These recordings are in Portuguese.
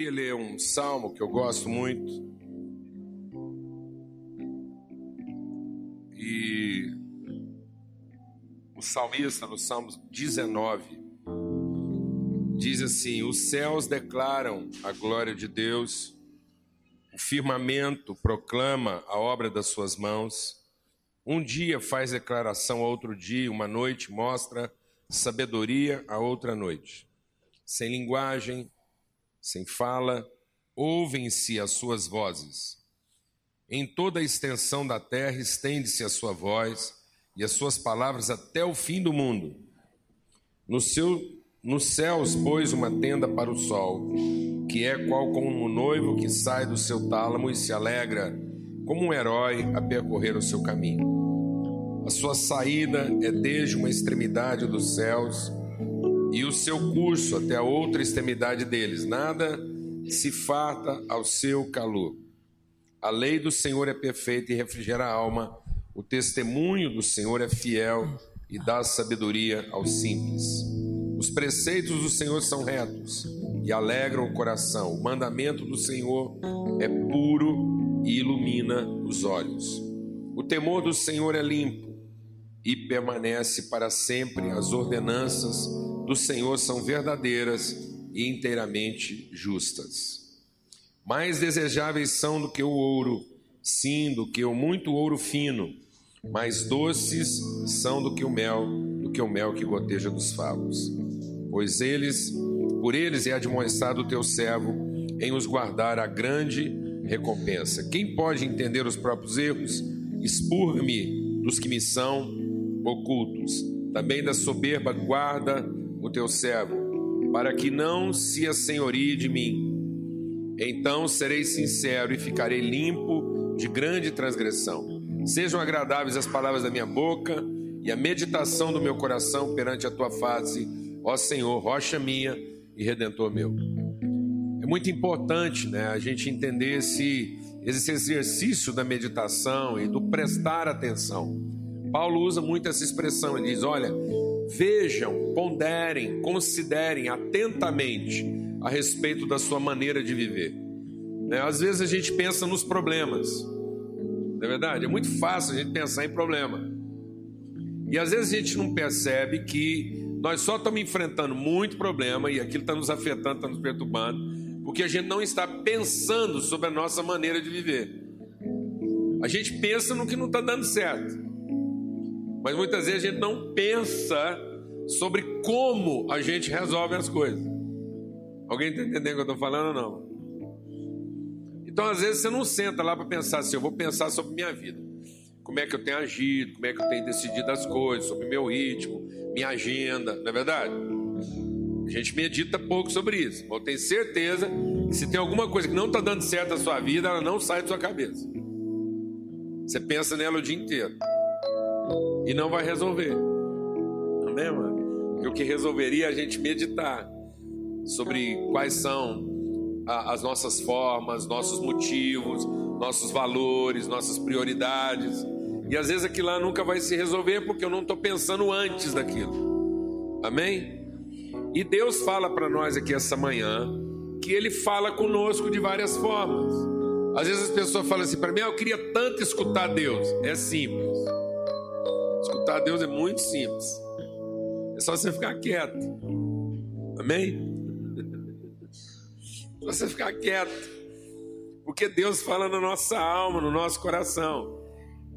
queria ler um salmo que eu gosto muito. E o salmista, no Salmo 19, diz assim: Os céus declaram a glória de Deus, o firmamento proclama a obra das suas mãos. Um dia faz declaração a outro dia, uma noite mostra sabedoria a outra noite. Sem linguagem, sem fala, ouvem-se as suas vozes. Em toda a extensão da terra estende-se a sua voz e as suas palavras até o fim do mundo. No seu, nos céus pôs uma tenda para o sol, que é qual como um noivo que sai do seu tálamo e se alegra, como um herói a percorrer o seu caminho. A sua saída é desde uma extremidade dos céus e o seu curso até a outra extremidade deles. Nada se farta ao seu calor. A lei do Senhor é perfeita e refrigera a alma. O testemunho do Senhor é fiel e dá sabedoria aos simples. Os preceitos do Senhor são retos e alegram o coração. O mandamento do Senhor é puro e ilumina os olhos. O temor do Senhor é limpo e permanece para sempre. As ordenanças do Senhor são verdadeiras e inteiramente justas. Mais desejáveis são do que o ouro, sim, do que o muito ouro fino. Mais doces são do que o mel, do que o mel que goteja dos favos. Pois eles, por eles é admoestado o teu servo em os guardar a grande recompensa. Quem pode entender os próprios erros? Expurga-me dos que me são ocultos. Também da soberba guarda teu servo, para que não se assenhorie de mim. Então serei sincero e ficarei limpo de grande transgressão. Sejam agradáveis as palavras da minha boca e a meditação do meu coração perante a tua face, ó Senhor, rocha minha e redentor meu. É muito importante, né, a gente entender esse, esse exercício da meditação e do prestar atenção. Paulo usa muito essa expressão, ele diz: olha, Vejam, ponderem, considerem atentamente a respeito da sua maneira de viver. Né? Às vezes a gente pensa nos problemas, não é verdade? É muito fácil a gente pensar em problema. E às vezes a gente não percebe que nós só estamos enfrentando muito problema e aquilo está nos afetando, está nos perturbando, porque a gente não está pensando sobre a nossa maneira de viver. A gente pensa no que não está dando certo. Mas muitas vezes a gente não pensa sobre como a gente resolve as coisas. Alguém está entendendo o que eu estou falando ou não? Então, às vezes, você não senta lá para pensar assim: eu vou pensar sobre minha vida. Como é que eu tenho agido, como é que eu tenho decidido as coisas, sobre meu ritmo, minha agenda, não é verdade? A gente medita pouco sobre isso. Eu tenho certeza que se tem alguma coisa que não está dando certo na sua vida, ela não sai da sua cabeça. Você pensa nela o dia inteiro e não vai resolver. Amém, mano? Porque o que resolveria é a gente meditar sobre quais são as nossas formas, nossos motivos, nossos valores, nossas prioridades. E às vezes aquilo lá nunca vai se resolver porque eu não estou pensando antes daquilo. Amém? E Deus fala para nós aqui essa manhã que Ele fala conosco de várias formas. Às vezes as pessoas falam assim para mim: ah, eu queria tanto escutar Deus. É simples. Escutar a Deus é muito simples. É só você ficar quieto. Amém? É só você ficar quieto. Porque Deus fala na nossa alma, no nosso coração.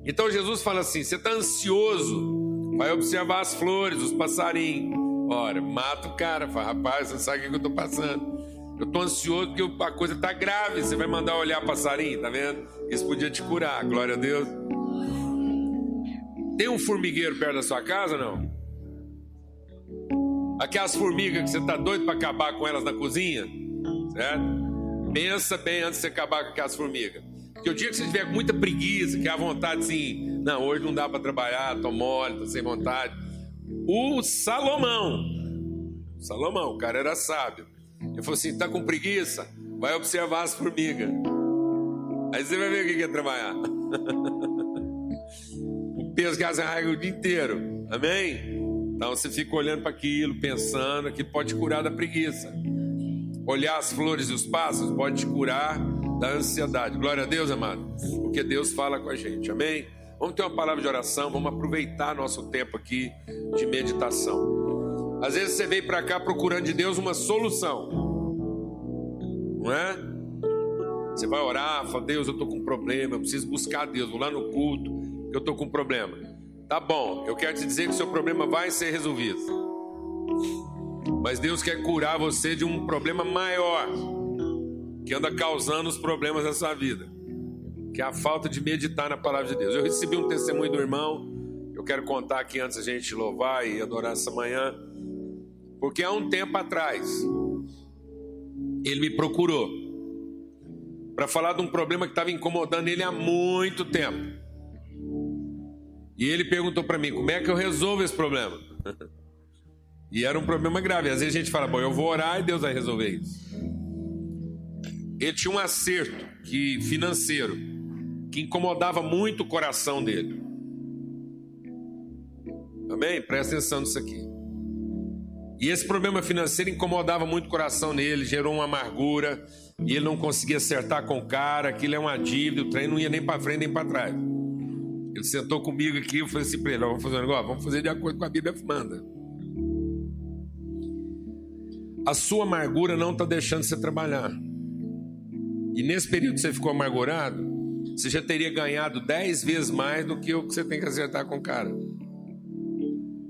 Então Jesus fala assim: você está ansioso, vai observar as flores, os passarinhos. Ora, mata o cara, fala, rapaz, você sabe o que eu estou passando. Eu estou ansioso porque a coisa está grave. Você vai mandar olhar passarinho, tá vendo? Isso podia te curar, glória a Deus. Tem um formigueiro perto da sua casa, não? Aquelas formigas que você está doido para acabar com elas na cozinha, certo? Pensa bem antes de você acabar com aquelas formigas. Porque o dia que você tiver muita preguiça, que é a vontade assim, não, hoje não dá para trabalhar, tô mole, tô sem vontade. O Salomão, Salomão, o cara era sábio. Ele falou assim: tá com preguiça? Vai observar as formigas. Aí você vai ver o que é trabalhar. peso que arrega o dia inteiro. Amém? Então você fica olhando para aquilo, pensando, que pode curar da preguiça. Olhar as flores e os pássaros pode te curar da ansiedade. Glória a Deus, amado. Porque Deus fala com a gente. Amém? Vamos ter uma palavra de oração, vamos aproveitar nosso tempo aqui de meditação. Às vezes você veio para cá procurando de Deus uma solução, não é? Você vai orar, fala, Deus, eu estou com um problema, eu preciso buscar Deus, vou lá no culto, eu estou com um problema. Tá bom, eu quero te dizer que seu problema vai ser resolvido. Mas Deus quer curar você de um problema maior que anda causando os problemas da sua vida que é a falta de meditar na palavra de Deus. Eu recebi um testemunho do irmão, eu quero contar aqui antes a gente louvar e adorar essa manhã, porque há um tempo atrás ele me procurou para falar de um problema que estava incomodando ele há muito tempo. E ele perguntou para mim: como é que eu resolvo esse problema? e era um problema grave. Às vezes a gente fala: bom, eu vou orar e Deus vai resolver isso. Ele tinha um acerto que financeiro que incomodava muito o coração dele. Amém? Presta atenção nisso aqui. E esse problema financeiro incomodava muito o coração dele, gerou uma amargura, e ele não conseguia acertar com o cara, aquilo é uma dívida, o trem não ia nem para frente nem para trás. Ele sentou comigo aqui, eu falei assim para ele: vamos fazer um negócio, vamos fazer de acordo com a Bíblia manda. A sua amargura não está deixando você trabalhar. E nesse período que você ficou amargurado, você já teria ganhado dez vezes mais do que o que você tem que acertar com o cara.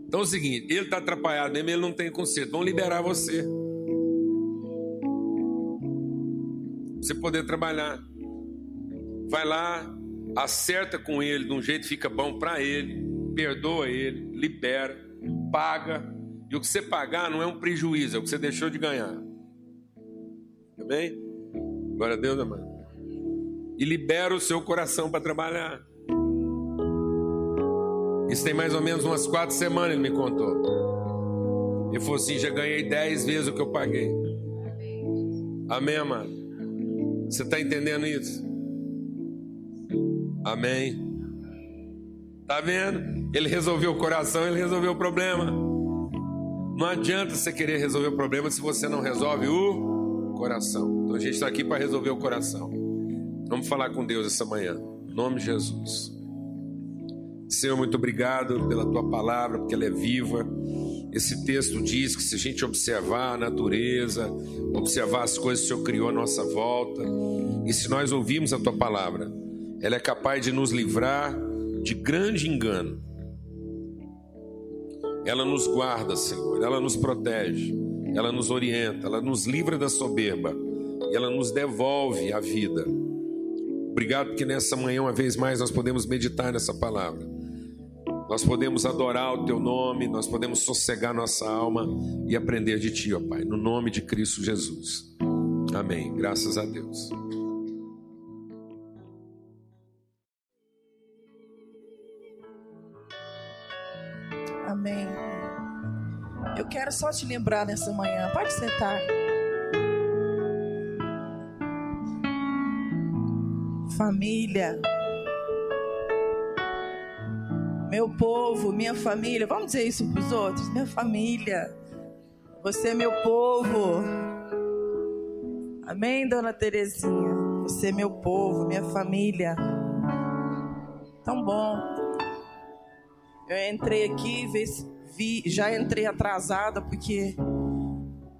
Então é o seguinte, ele está atrapalhado mesmo, ele não tem conserto. Vão liberar você. Você poder trabalhar. Vai lá, acerta com ele de um jeito que fica bom para ele, perdoa ele, libera, paga. E o que você pagar não é um prejuízo, é o que você deixou de ganhar. Amém? Glória a Deus, amado e libera o seu coração para trabalhar. Isso tem mais ou menos umas quatro semanas, ele me contou. Ele falou assim: já ganhei dez vezes o que eu paguei. Amém, amado? Você está entendendo isso? Amém. Tá vendo? Ele resolveu o coração, ele resolveu o problema. Não adianta você querer resolver o problema se você não resolve o coração. Então a gente está aqui para resolver o coração. Vamos falar com Deus essa manhã. Em nome de Jesus. Senhor, muito obrigado pela tua palavra, porque ela é viva. Esse texto diz que se a gente observar a natureza, observar as coisas que o Senhor criou à nossa volta, e se nós ouvirmos a tua palavra, ela é capaz de nos livrar de grande engano. Ela nos guarda, Senhor, ela nos protege, ela nos orienta, ela nos livra da soberba, e ela nos devolve a vida. Obrigado porque nessa manhã, uma vez mais, nós podemos meditar nessa palavra. Nós podemos adorar o teu nome, nós podemos sossegar nossa alma e aprender de ti, ó Pai, no nome de Cristo Jesus. Amém. Graças a Deus. Amém. Eu quero só te lembrar nessa manhã. Pode sentar. família. Meu povo, minha família. Vamos dizer isso para os outros? Minha família. Você é meu povo. Amém, dona Terezinha? Você é meu povo, minha família. Tão bom. Eu entrei aqui, vi, já entrei atrasada porque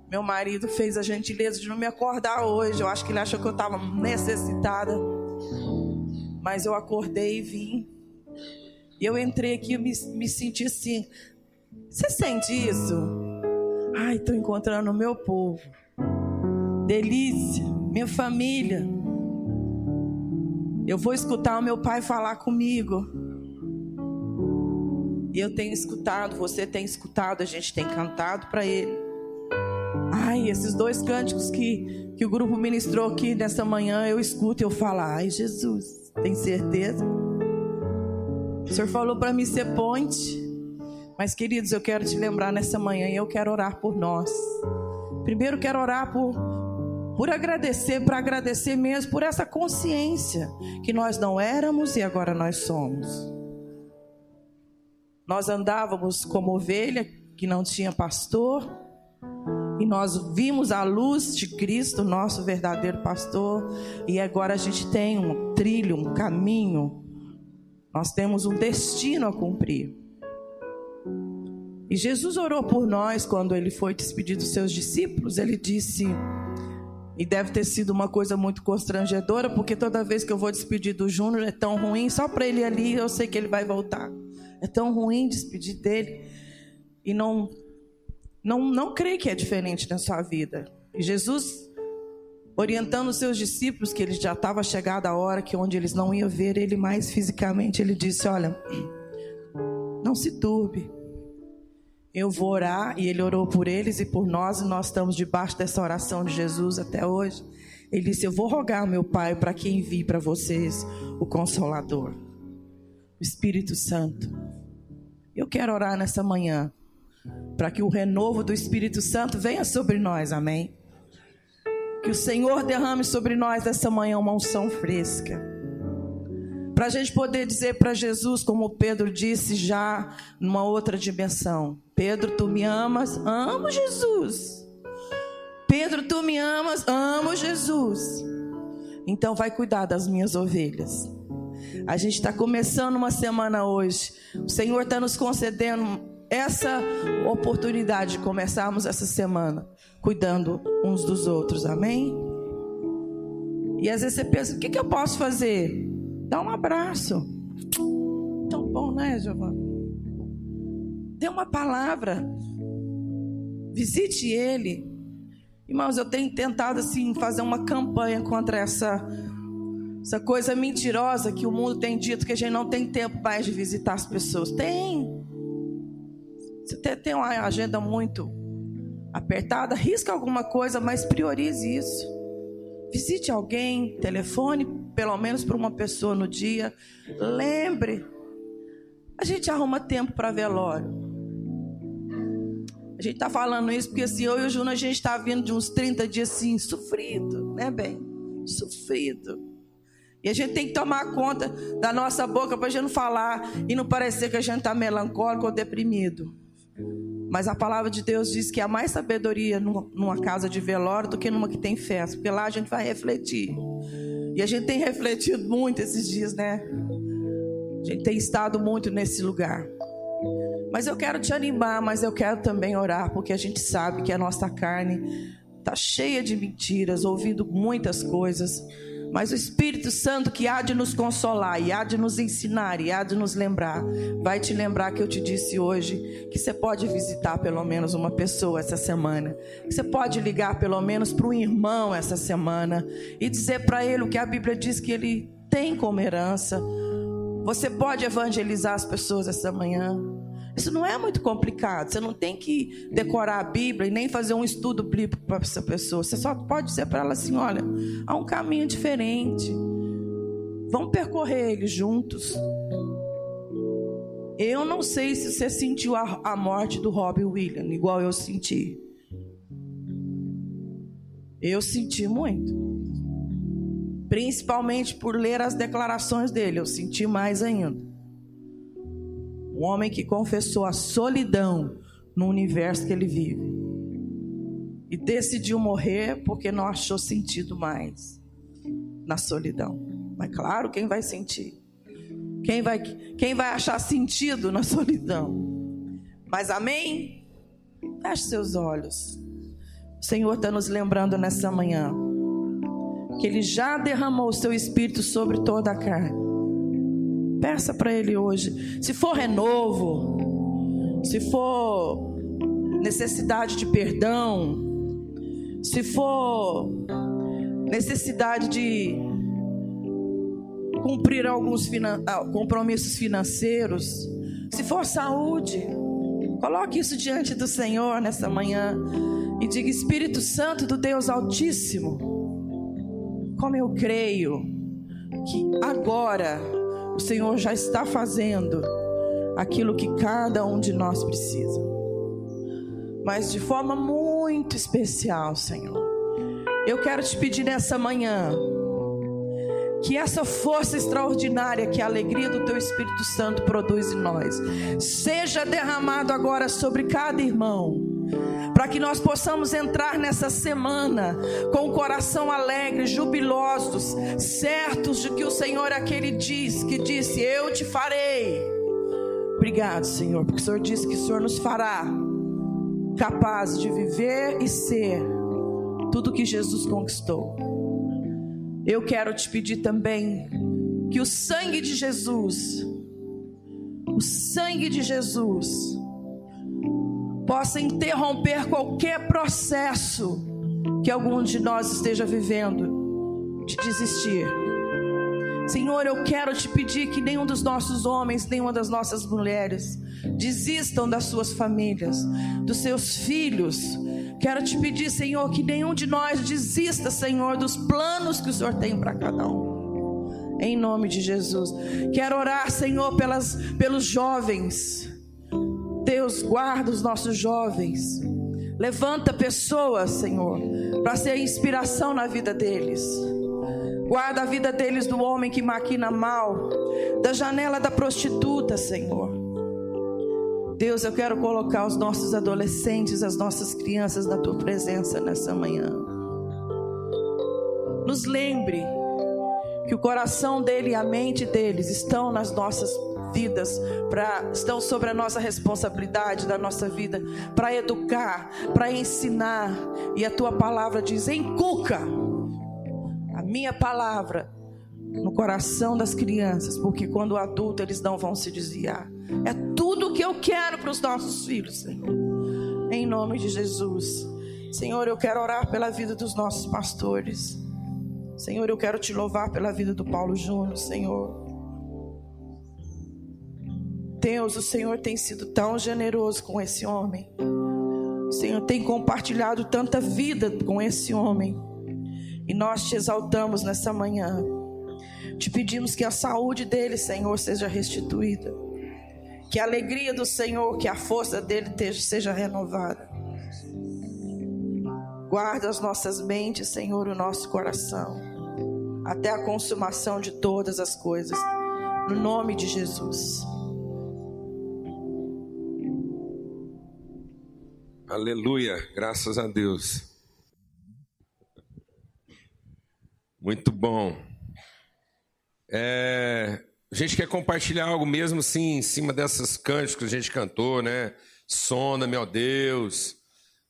meu marido fez a gentileza de não me acordar hoje. Eu acho que ele achou que eu estava necessitada. Mas eu acordei e vim. E eu entrei aqui e me, me senti assim. Você sente isso? Ai, estou encontrando o meu povo. Delícia, minha família. Eu vou escutar o meu pai falar comigo. E eu tenho escutado, você tem escutado, a gente tem cantado para ele. Ai, esses dois cânticos que, que o grupo ministrou aqui nessa manhã, eu escuto e eu falo, ai Jesus. Tem certeza? O Senhor falou para mim ser ponte. Mas, queridos, eu quero te lembrar nessa manhã e eu quero orar por nós. Primeiro, quero orar por, por agradecer, para agradecer mesmo por essa consciência que nós não éramos e agora nós somos. Nós andávamos como ovelha que não tinha pastor, E nós vimos a luz de Cristo, nosso verdadeiro pastor, e agora a gente tem um trilho, um caminho, nós temos um destino a cumprir. E Jesus orou por nós quando ele foi despedir dos seus discípulos. Ele disse, e deve ter sido uma coisa muito constrangedora, porque toda vez que eu vou despedir do Júnior é tão ruim, só para ele ali eu sei que ele vai voltar. É tão ruim despedir dele e não não não creio que é diferente na sua vida. E Jesus orientando os seus discípulos que ele já estava chegada a hora que onde eles não iam ver ele mais fisicamente, ele disse: "Olha, não se turbe. Eu vou orar e ele orou por eles e por nós, e nós estamos debaixo dessa oração de Jesus até hoje. Ele disse: Eu vou rogar, meu Pai, para que envie para vocês o Consolador, Espírito Santo. Eu quero orar nessa manhã para que o renovo do Espírito Santo venha sobre nós, amém? Que o Senhor derrame sobre nós essa manhã uma unção fresca para a gente poder dizer para Jesus, como Pedro disse já numa outra dimensão: Pedro, tu me amas? Amo Jesus. Pedro, tu me amas? Amo Jesus. Então vai cuidar das minhas ovelhas. A gente está começando uma semana hoje. O Senhor está nos concedendo essa oportunidade de começarmos essa semana cuidando uns dos outros. Amém? E às vezes você pensa: o que, que eu posso fazer? Dá um abraço. Tão bom, né, Giovana? Dê uma palavra. Visite ele. Irmãos, eu tenho tentado assim fazer uma campanha contra essa essa coisa mentirosa que o mundo tem dito que a gente não tem tempo mais de visitar as pessoas. Tem. Você tem uma agenda muito apertada, risca alguma coisa, mas priorize isso. Visite alguém, telefone pelo menos para uma pessoa no dia. Lembre, a gente arruma tempo para velório. A gente está falando isso porque assim, eu e o Júnior, a gente está vindo de uns 30 dias assim, sofrido, né, bem? Sofrido. E a gente tem que tomar conta da nossa boca para a gente não falar e não parecer que a gente está melancólico ou deprimido. Mas a palavra de Deus diz que há mais sabedoria numa casa de velório do que numa que tem festa, porque lá a gente vai refletir. E a gente tem refletido muito esses dias, né? A gente tem estado muito nesse lugar. Mas eu quero te animar, mas eu quero também orar, porque a gente sabe que a nossa carne está cheia de mentiras, ouvindo muitas coisas. Mas o Espírito Santo que há de nos consolar, e há de nos ensinar, e há de nos lembrar, vai te lembrar que eu te disse hoje que você pode visitar pelo menos uma pessoa essa semana. Que você pode ligar pelo menos para um irmão essa semana e dizer para ele o que a Bíblia diz que ele tem como herança. Você pode evangelizar as pessoas essa manhã. Isso não é muito complicado. Você não tem que decorar a Bíblia e nem fazer um estudo bíblico para essa pessoa. Você só pode dizer para ela assim: olha, há um caminho diferente. Vamos percorrer ele juntos. Eu não sei se você sentiu a, a morte do Robbie Williams, igual eu senti. Eu senti muito. Principalmente por ler as declarações dele, eu senti mais ainda. Homem que confessou a solidão no universo que ele vive. E decidiu morrer porque não achou sentido mais na solidão. Mas claro, quem vai sentir? Quem vai, quem vai achar sentido na solidão? Mas amém? Feche seus olhos. O Senhor está nos lembrando nessa manhã que Ele já derramou o seu Espírito sobre toda a carne. Peça para Ele hoje. Se for renovo, se for necessidade de perdão, se for necessidade de cumprir alguns finan ah, compromissos financeiros, se for saúde, coloque isso diante do Senhor nessa manhã e diga: Espírito Santo do Deus Altíssimo, como eu creio que agora o Senhor já está fazendo aquilo que cada um de nós precisa. Mas de forma muito especial, Senhor. Eu quero te pedir nessa manhã que essa força extraordinária que a alegria do teu Espírito Santo produz em nós seja derramado agora sobre cada irmão para que nós possamos entrar nessa semana com o coração alegre, jubilosos, certos de que o Senhor é aquele diz, que disse: Eu te farei. Obrigado, Senhor, porque o Senhor disse que o Senhor nos fará capazes de viver e ser tudo que Jesus conquistou. Eu quero te pedir também que o sangue de Jesus, o sangue de Jesus, possa interromper qualquer processo que algum de nós esteja vivendo de desistir. Senhor, eu quero te pedir que nenhum dos nossos homens, nenhuma das nossas mulheres desistam das suas famílias, dos seus filhos. Quero te pedir, Senhor, que nenhum de nós desista, Senhor, dos planos que o Senhor tem para cada um. Em nome de Jesus. Quero orar, Senhor, pelas, pelos jovens Deus, guarda os nossos jovens. Levanta pessoas, Senhor, para ser inspiração na vida deles. Guarda a vida deles do homem que maquina mal, da janela da prostituta, Senhor. Deus, eu quero colocar os nossos adolescentes, as nossas crianças na tua presença nessa manhã. Nos lembre que o coração dele e a mente deles estão nas nossas vidas, estão sobre a nossa responsabilidade da nossa vida, para educar, para ensinar. E a tua palavra diz: encuca a minha palavra no coração das crianças, porque quando adulto eles não vão se desviar. É tudo que eu quero para os nossos filhos, Senhor. Em nome de Jesus. Senhor, eu quero orar pela vida dos nossos pastores. Senhor, eu quero te louvar pela vida do Paulo Júnior, Senhor. Deus, o Senhor tem sido tão generoso com esse homem. O Senhor tem compartilhado tanta vida com esse homem. E nós te exaltamos nessa manhã. Te pedimos que a saúde dele, Senhor, seja restituída. Que a alegria do Senhor, que a força dele seja renovada. Guarda as nossas mentes, Senhor, o nosso coração. Até a consumação de todas as coisas. No nome de Jesus. Aleluia, graças a Deus. Muito bom. É, a gente quer compartilhar algo mesmo assim, em cima dessas cânticos que a gente cantou, né? Sonda, meu Deus,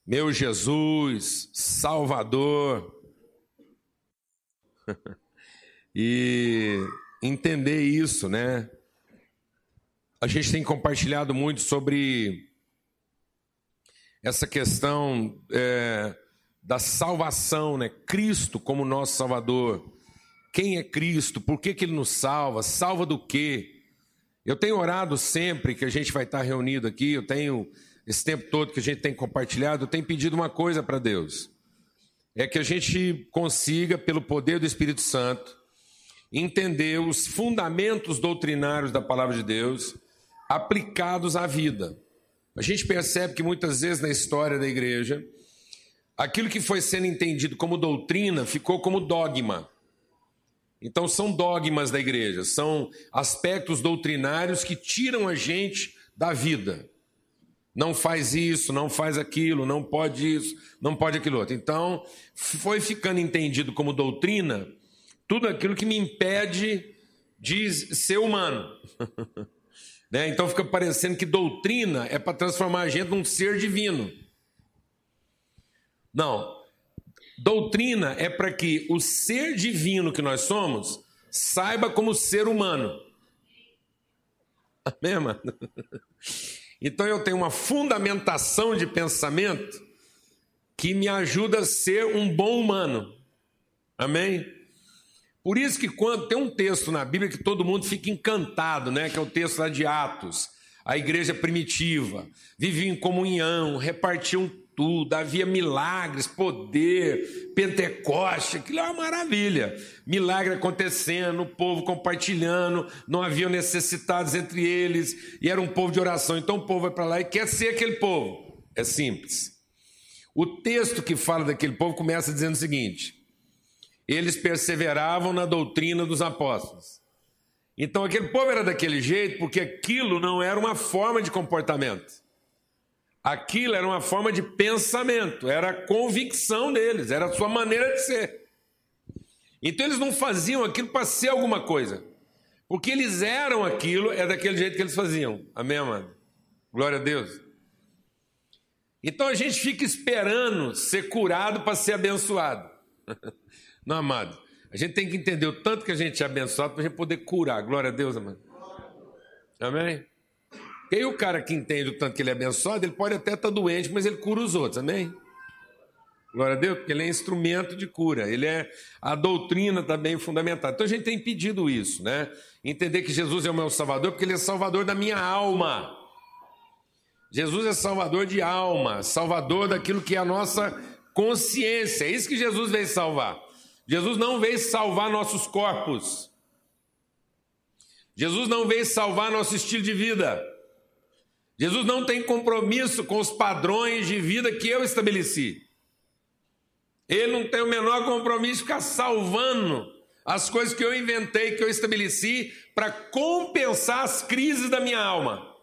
meu Jesus, Salvador. e entender isso, né? A gente tem compartilhado muito sobre essa questão é, da salvação, né? Cristo como nosso Salvador. Quem é Cristo? Por que, que Ele nos salva? Salva do quê? Eu tenho orado sempre que a gente vai estar reunido aqui, eu tenho, esse tempo todo que a gente tem compartilhado, eu tenho pedido uma coisa para Deus. É que a gente consiga, pelo poder do Espírito Santo, entender os fundamentos doutrinários da palavra de Deus aplicados à vida. A gente percebe que muitas vezes na história da igreja, aquilo que foi sendo entendido como doutrina ficou como dogma. Então, são dogmas da igreja, são aspectos doutrinários que tiram a gente da vida. Não faz isso, não faz aquilo, não pode isso, não pode aquilo outro. Então, foi ficando entendido como doutrina tudo aquilo que me impede de ser humano. Né? Então fica parecendo que doutrina é para transformar a gente num ser divino. Não. Doutrina é para que o ser divino que nós somos saiba como ser humano. Amém, mano? Então eu tenho uma fundamentação de pensamento que me ajuda a ser um bom humano. Amém? Por isso que quando tem um texto na Bíblia que todo mundo fica encantado, né, que é o texto lá de Atos, a igreja primitiva, vivia em comunhão, repartiam tudo, havia milagres, poder, Pentecoste, aquilo é uma maravilha. Milagre acontecendo, o povo compartilhando, não havia necessitados entre eles, e era um povo de oração. Então o povo vai para lá e quer ser aquele povo. É simples. O texto que fala daquele povo começa dizendo o seguinte: eles perseveravam na doutrina dos apóstolos. Então aquele povo era daquele jeito porque aquilo não era uma forma de comportamento. Aquilo era uma forma de pensamento, era a convicção deles, era a sua maneira de ser. Então eles não faziam aquilo para ser alguma coisa. Porque eles eram aquilo, é daquele jeito que eles faziam. Amém, amado? Glória a Deus. Então a gente fica esperando ser curado para ser abençoado. Não, amado. A gente tem que entender o tanto que a gente é abençoado para a gente poder curar. Glória a Deus, amado. Amém? E aí o cara que entende o tanto que ele é abençoado, ele pode até estar tá doente, mas ele cura os outros. Amém? Glória a Deus, porque ele é instrumento de cura, ele é a doutrina também fundamentada. Então a gente tem pedido isso, né? Entender que Jesus é o meu Salvador, porque ele é Salvador da minha alma. Jesus é Salvador de alma, Salvador daquilo que é a nossa consciência. É isso que Jesus veio salvar. Jesus não veio salvar nossos corpos. Jesus não veio salvar nosso estilo de vida. Jesus não tem compromisso com os padrões de vida que eu estabeleci. Ele não tem o menor compromisso de ficar salvando as coisas que eu inventei, que eu estabeleci, para compensar as crises da minha alma.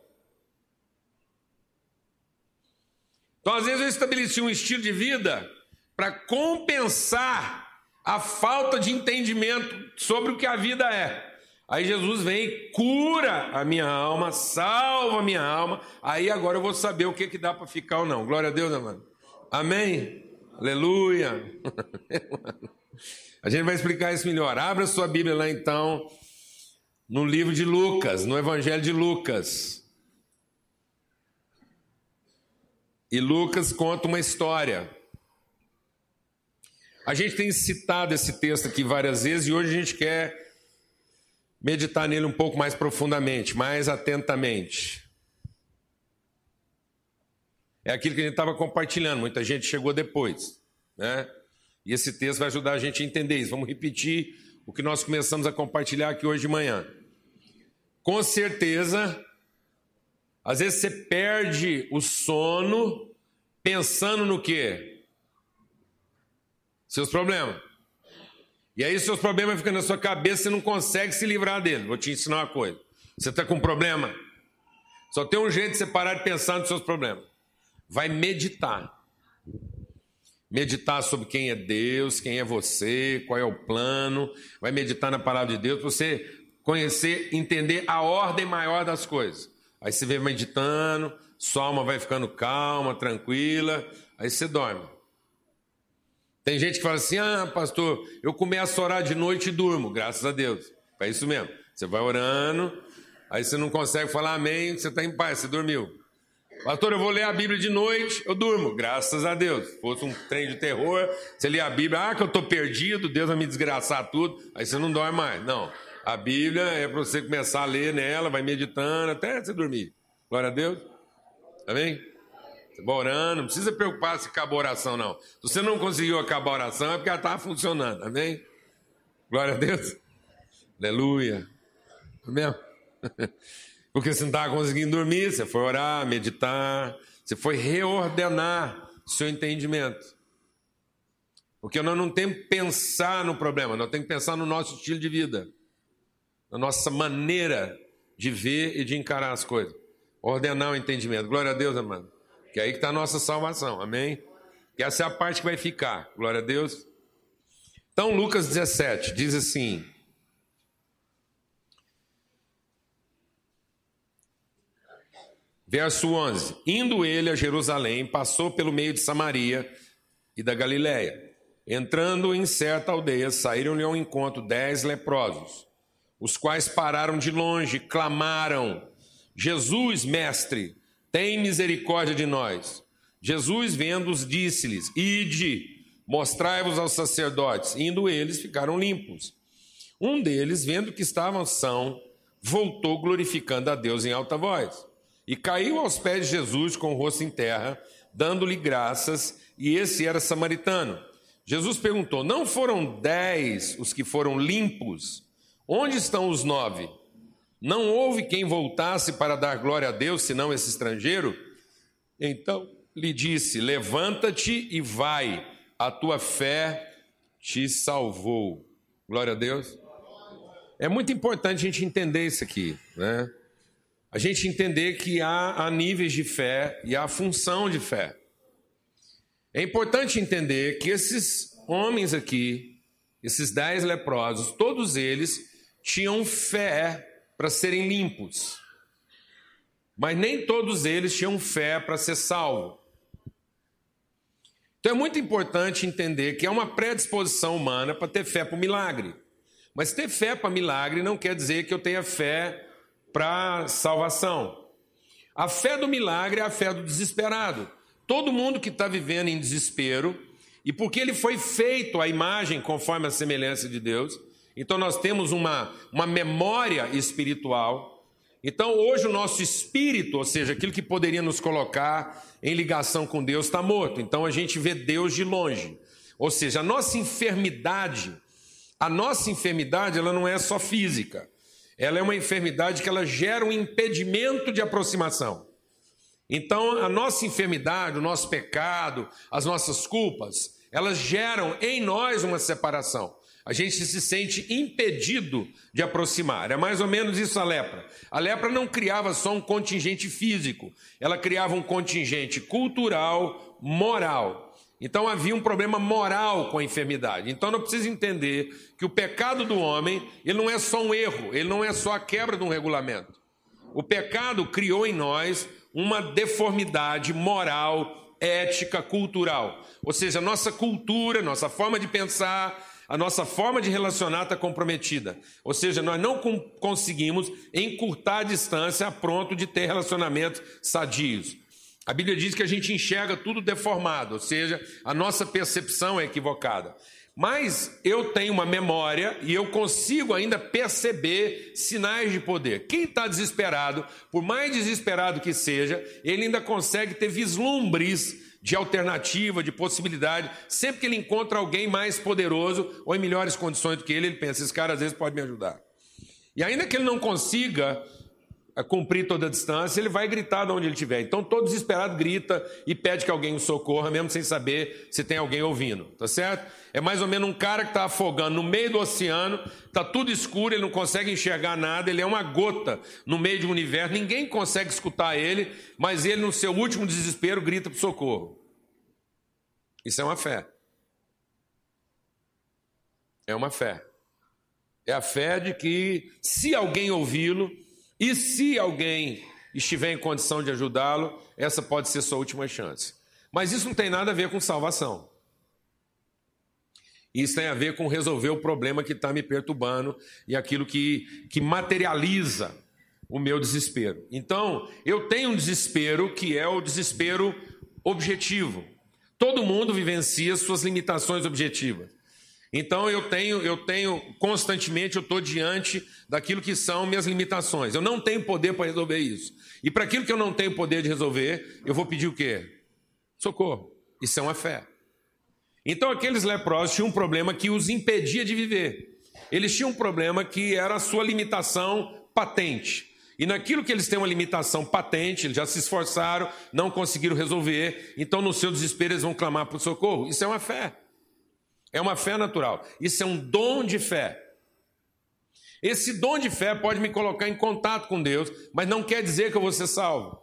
Então, às vezes, eu estabeleci um estilo de vida para compensar a falta de entendimento sobre o que a vida é. Aí Jesus vem e cura a minha alma, salva a minha alma. Aí agora eu vou saber o que, que dá para ficar ou não. Glória a Deus, amado. Amém. Aleluia! A gente vai explicar isso melhor. Abra sua Bíblia lá então, no livro de Lucas, no Evangelho de Lucas. E Lucas conta uma história. A gente tem citado esse texto aqui várias vezes e hoje a gente quer meditar nele um pouco mais profundamente, mais atentamente. É aquilo que a gente estava compartilhando, muita gente chegou depois. Né? E esse texto vai ajudar a gente a entender isso. Vamos repetir o que nós começamos a compartilhar aqui hoje de manhã. Com certeza, às vezes você perde o sono pensando no quê? Seus problemas. E aí seus problemas ficam na sua cabeça, você não consegue se livrar dele. Vou te ensinar uma coisa. Você está com um problema? Só tem um jeito de você parar de pensar nos seus problemas vai meditar. Meditar sobre quem é Deus, quem é você, qual é o plano. Vai meditar na palavra de Deus para você conhecer, entender a ordem maior das coisas. Aí você vem meditando, sua alma vai ficando calma, tranquila, aí você dorme. Tem gente que fala assim: ah, pastor, eu começo a orar de noite e durmo, graças a Deus. É isso mesmo. Você vai orando, aí você não consegue falar amém, você está em paz, você dormiu. Pastor, eu vou ler a Bíblia de noite, eu durmo, graças a Deus. Se fosse um trem de terror, você lê a Bíblia, ah, que eu estou perdido, Deus vai me desgraçar tudo, aí você não dorme mais. Não. A Bíblia é para você começar a ler nela, vai meditando até você dormir. Glória a Deus. Amém? Vai orando, não precisa preocupar se acabou a oração, não. Se você não conseguiu acabar a oração, é porque ela estava funcionando. Amém? Glória a Deus. Aleluia. Amém? Porque você não estava conseguindo dormir, você foi orar, meditar, você foi reordenar seu entendimento. Porque nós não temos que pensar no problema, nós temos que pensar no nosso estilo de vida, na nossa maneira de ver e de encarar as coisas. Ordenar o entendimento. Glória a Deus, amado. Que é aí que está a nossa salvação, amém? Que essa é a parte que vai ficar. Glória a Deus. Então, Lucas 17 diz assim: Verso 11: Indo ele a Jerusalém, passou pelo meio de Samaria e da Galiléia. Entrando em certa aldeia, saíram-lhe ao encontro dez leprosos, os quais pararam de longe, clamaram: Jesus, mestre, tem misericórdia de nós. Jesus, vendo-os, disse-lhes: Ide, mostrai-vos aos sacerdotes. Indo eles, ficaram limpos. Um deles, vendo que estavam são, voltou glorificando a Deus em alta voz. E caiu aos pés de Jesus com o rosto em terra, dando-lhe graças, e esse era samaritano. Jesus perguntou: Não foram dez os que foram limpos? Onde estão os nove? Não houve quem voltasse para dar glória a Deus, senão esse estrangeiro? Então lhe disse: Levanta-te e vai, a tua fé te salvou. Glória a Deus. É muito importante a gente entender isso aqui, né? a gente entender que há, há níveis de fé e há função de fé. É importante entender que esses homens aqui, esses dez leprosos, todos eles tinham fé para serem limpos. Mas nem todos eles tinham fé para ser salvo. Então é muito importante entender que é uma predisposição humana para ter fé para o milagre. Mas ter fé para milagre não quer dizer que eu tenha fé para salvação. A fé do milagre é a fé do desesperado. Todo mundo que está vivendo em desespero, e porque ele foi feito à imagem conforme a semelhança de Deus, então nós temos uma, uma memória espiritual. Então hoje o nosso espírito, ou seja, aquilo que poderia nos colocar em ligação com Deus, está morto. Então a gente vê Deus de longe. Ou seja, a nossa enfermidade, a nossa enfermidade, ela não é só física ela é uma enfermidade que ela gera um impedimento de aproximação. Então, a nossa enfermidade, o nosso pecado, as nossas culpas, elas geram em nós uma separação. A gente se sente impedido de aproximar. É mais ou menos isso a lepra. A lepra não criava só um contingente físico, ela criava um contingente cultural, moral. Então havia um problema moral com a enfermidade. Então não precisa entender que o pecado do homem, ele não é só um erro, ele não é só a quebra de um regulamento. O pecado criou em nós uma deformidade moral, ética, cultural. Ou seja, nossa cultura, nossa forma de pensar, a nossa forma de relacionar está comprometida. Ou seja, nós não conseguimos encurtar a distância a pronto de ter relacionamentos sadios. A Bíblia diz que a gente enxerga tudo deformado, ou seja, a nossa percepção é equivocada. Mas eu tenho uma memória e eu consigo ainda perceber sinais de poder. Quem está desesperado, por mais desesperado que seja, ele ainda consegue ter vislumbres de alternativa, de possibilidade. Sempre que ele encontra alguém mais poderoso ou em melhores condições do que ele, ele pensa: esse cara às vezes pode me ajudar. E ainda que ele não consiga cumprir toda a distância, ele vai gritar de onde ele estiver. Então, todo desesperado grita e pede que alguém o socorra, mesmo sem saber se tem alguém ouvindo, tá certo? É mais ou menos um cara que está afogando no meio do oceano, está tudo escuro, ele não consegue enxergar nada, ele é uma gota no meio de um universo, ninguém consegue escutar ele, mas ele, no seu último desespero, grita para socorro. Isso é uma fé. É uma fé. É a fé de que, se alguém ouvi-lo, e se alguém estiver em condição de ajudá-lo, essa pode ser sua última chance. Mas isso não tem nada a ver com salvação. Isso tem a ver com resolver o problema que está me perturbando e aquilo que, que materializa o meu desespero. Então, eu tenho um desespero que é o desespero objetivo. Todo mundo vivencia suas limitações objetivas. Então eu tenho, eu tenho constantemente, eu estou diante daquilo que são minhas limitações. Eu não tenho poder para resolver isso. E para aquilo que eu não tenho poder de resolver, eu vou pedir o quê? Socorro. Isso é uma fé. Então aqueles leprosos tinham um problema que os impedia de viver. Eles tinham um problema que era a sua limitação patente. E naquilo que eles têm uma limitação patente, eles já se esforçaram, não conseguiram resolver, então no seu desespero eles vão clamar por socorro. Isso é uma fé. É uma fé natural. Isso é um dom de fé. Esse dom de fé pode me colocar em contato com Deus, mas não quer dizer que eu vou ser salvo.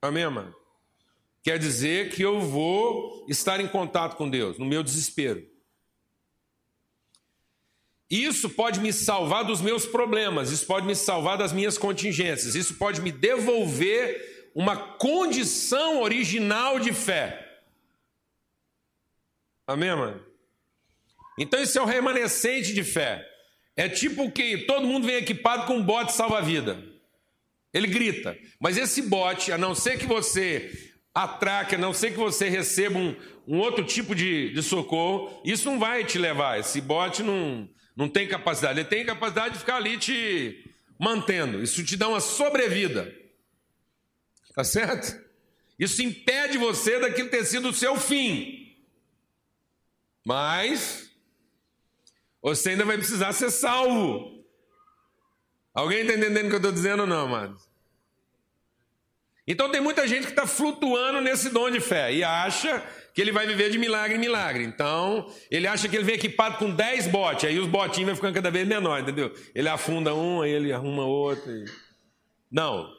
Amém, mano? Quer dizer que eu vou estar em contato com Deus, no meu desespero. Isso pode me salvar dos meus problemas, isso pode me salvar das minhas contingências, isso pode me devolver uma condição original de fé. Amém, mano? Então esse é o remanescente de fé. É tipo que todo mundo vem equipado com um bote salva-vida. Ele grita, mas esse bote, a não ser que você atraque, a não ser que você receba um, um outro tipo de, de socorro, isso não vai te levar. Esse bote não, não tem capacidade. Ele tem capacidade de ficar ali te mantendo. Isso te dá uma sobrevida. Tá certo? Isso impede você daquilo ter sido o seu fim. Mas você ainda vai precisar ser salvo. Alguém está entendendo o que eu estou dizendo ou não, amados? Então tem muita gente que está flutuando nesse dom de fé e acha que ele vai viver de milagre em milagre. Então, ele acha que ele vem equipado com 10 botes, aí os botinhos vão ficando cada vez menores, entendeu? Ele afunda um, aí ele arruma outro. E... Não.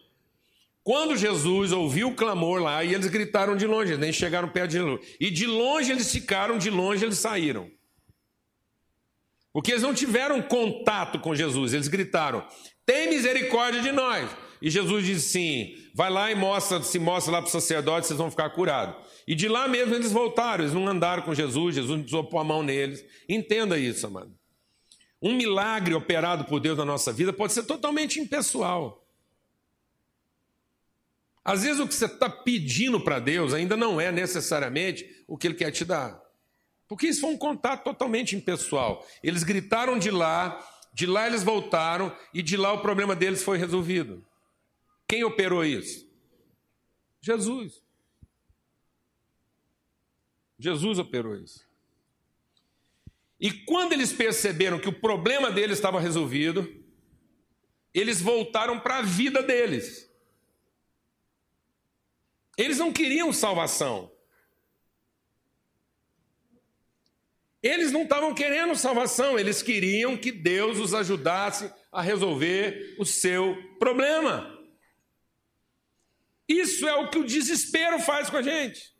Quando Jesus ouviu o clamor lá, e eles gritaram de longe, nem chegaram perto de Jesus. E de longe eles ficaram, de longe eles saíram. Porque eles não tiveram contato com Jesus, eles gritaram: tem misericórdia de nós. E Jesus disse sim, vai lá e mostra, se mostra lá para o sacerdote, vocês vão ficar curados. E de lá mesmo eles voltaram, eles não andaram com Jesus, Jesus não precisou pôr a mão neles. Entenda isso, amado. Um milagre operado por Deus na nossa vida pode ser totalmente impessoal. Às vezes o que você está pedindo para Deus ainda não é necessariamente o que Ele quer te dar. Porque isso foi um contato totalmente impessoal. Eles gritaram de lá, de lá eles voltaram e de lá o problema deles foi resolvido. Quem operou isso? Jesus. Jesus operou isso. E quando eles perceberam que o problema deles estava resolvido, eles voltaram para a vida deles. Eles não queriam salvação. Eles não estavam querendo salvação, eles queriam que Deus os ajudasse a resolver o seu problema. Isso é o que o desespero faz com a gente.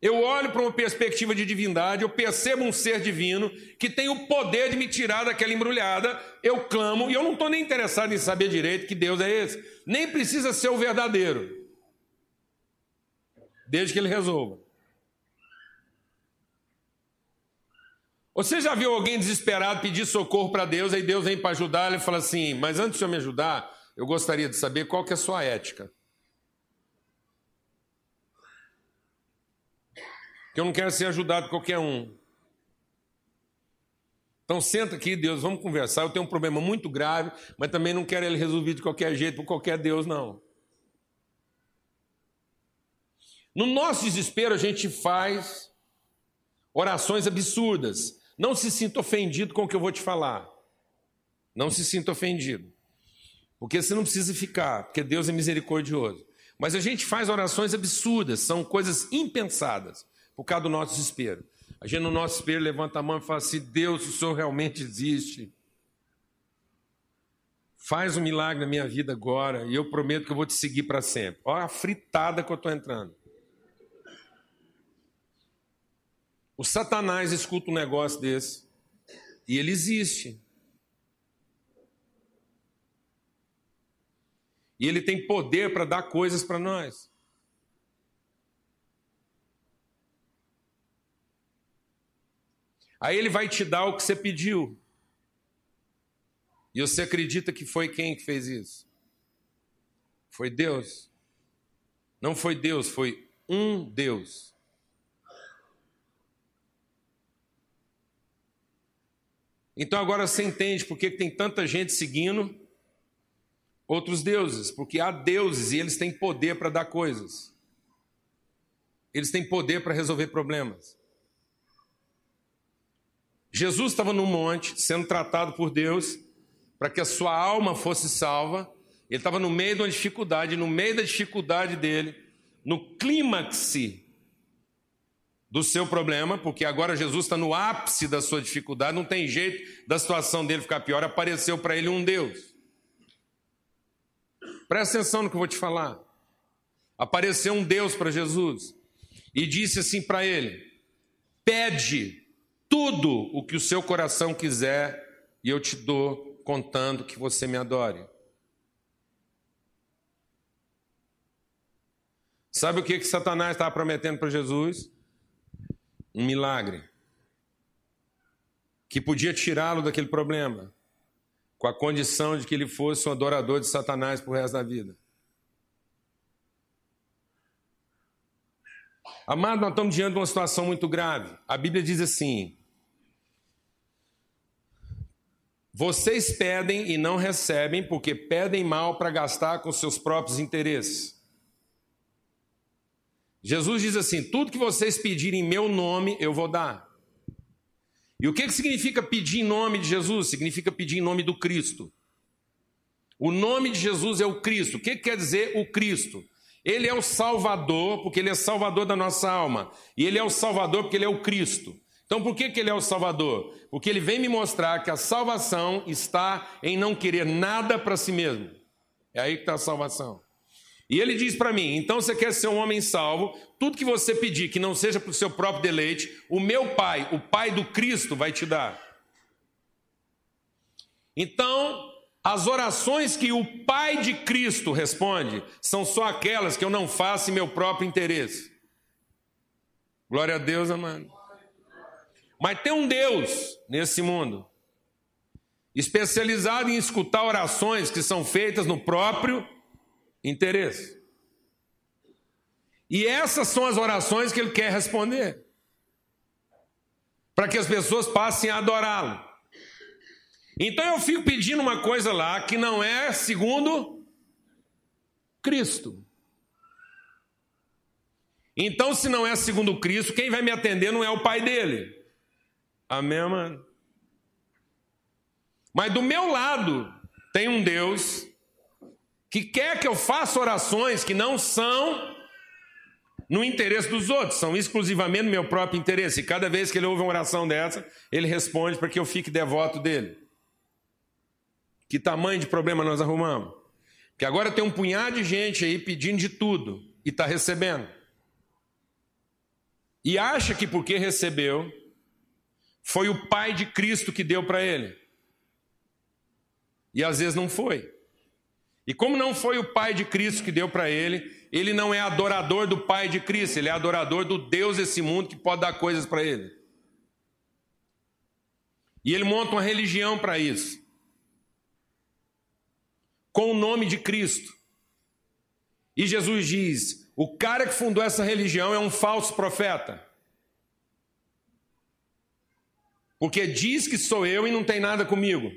Eu olho para uma perspectiva de divindade, eu percebo um ser divino que tem o poder de me tirar daquela embrulhada, eu clamo e eu não estou nem interessado em saber direito que Deus é esse. Nem precisa ser o verdadeiro, desde que ele resolva. Você já viu alguém desesperado pedir socorro para Deus, aí Deus vem para ajudar, ele fala assim: Mas antes de eu me ajudar, eu gostaria de saber qual que é a sua ética. Que eu não quero ser ajudado por qualquer um. Então senta aqui, Deus, vamos conversar. Eu tenho um problema muito grave, mas também não quero ele resolvido de qualquer jeito, por qualquer Deus, não. No nosso desespero, a gente faz orações absurdas. Não se sinta ofendido com o que eu vou te falar. Não se sinta ofendido. Porque você não precisa ficar, porque Deus é misericordioso. Mas a gente faz orações absurdas, são coisas impensadas, por causa do nosso desespero. A gente no nosso desespero levanta a mão e fala assim: Deus, o Senhor realmente existe. Faz um milagre na minha vida agora e eu prometo que eu vou te seguir para sempre. Olha a fritada que eu estou entrando. O Satanás escuta um negócio desse e ele existe. E ele tem poder para dar coisas para nós. Aí ele vai te dar o que você pediu. E você acredita que foi quem que fez isso? Foi Deus. Não foi Deus, foi um Deus. Então agora você entende por que tem tanta gente seguindo outros deuses, porque há deuses e eles têm poder para dar coisas. Eles têm poder para resolver problemas. Jesus estava no monte, sendo tratado por Deus, para que a sua alma fosse salva. Ele estava no meio de uma dificuldade, no meio da dificuldade dele, no clímax do seu problema, porque agora Jesus está no ápice da sua dificuldade, não tem jeito da situação dele ficar pior. Apareceu para ele um Deus. Presta atenção no que eu vou te falar. Apareceu um Deus para Jesus e disse assim para ele: Pede tudo o que o seu coração quiser e eu te dou, contando que você me adore. Sabe o que, que Satanás estava prometendo para Jesus? Um milagre que podia tirá-lo daquele problema com a condição de que ele fosse um adorador de Satanás por resto da vida. Amado, nós estamos diante de uma situação muito grave. A Bíblia diz assim: Vocês pedem e não recebem, porque pedem mal para gastar com seus próprios interesses. Jesus diz assim: Tudo que vocês pedirem em meu nome, eu vou dar. E o que, que significa pedir em nome de Jesus? Significa pedir em nome do Cristo. O nome de Jesus é o Cristo. O que quer dizer o Cristo? Ele é o Salvador, porque ele é Salvador da nossa alma. E ele é o Salvador porque ele é o Cristo. Então, por que, que ele é o Salvador? Porque ele vem me mostrar que a salvação está em não querer nada para si mesmo. É aí que está a salvação. E ele diz para mim: então você quer ser um homem salvo, tudo que você pedir que não seja para o seu próprio deleite, o meu Pai, o Pai do Cristo, vai te dar. Então, as orações que o Pai de Cristo responde são só aquelas que eu não faço em meu próprio interesse. Glória a Deus, amado. Mas tem um Deus nesse mundo, especializado em escutar orações que são feitas no próprio interesse. E essas são as orações que ele quer responder, para que as pessoas passem a adorá-lo. Então eu fico pedindo uma coisa lá que não é segundo Cristo. Então, se não é segundo Cristo, quem vai me atender não é o pai dele. Amém, mano? Mas do meu lado tem um Deus que quer que eu faça orações que não são no interesse dos outros, são exclusivamente no meu próprio interesse. E cada vez que ele ouve uma oração dessa, ele responde para que eu fique devoto dele. Que tamanho de problema nós arrumamos? Que agora tem um punhado de gente aí pedindo de tudo e está recebendo. E acha que porque recebeu, foi o Pai de Cristo que deu para ele. E às vezes não foi. E como não foi o Pai de Cristo que deu para ele, ele não é adorador do Pai de Cristo, ele é adorador do Deus desse mundo que pode dar coisas para ele. E ele monta uma religião para isso com o nome de Cristo. E Jesus diz: o cara que fundou essa religião é um falso profeta. Porque diz que sou eu e não tem nada comigo.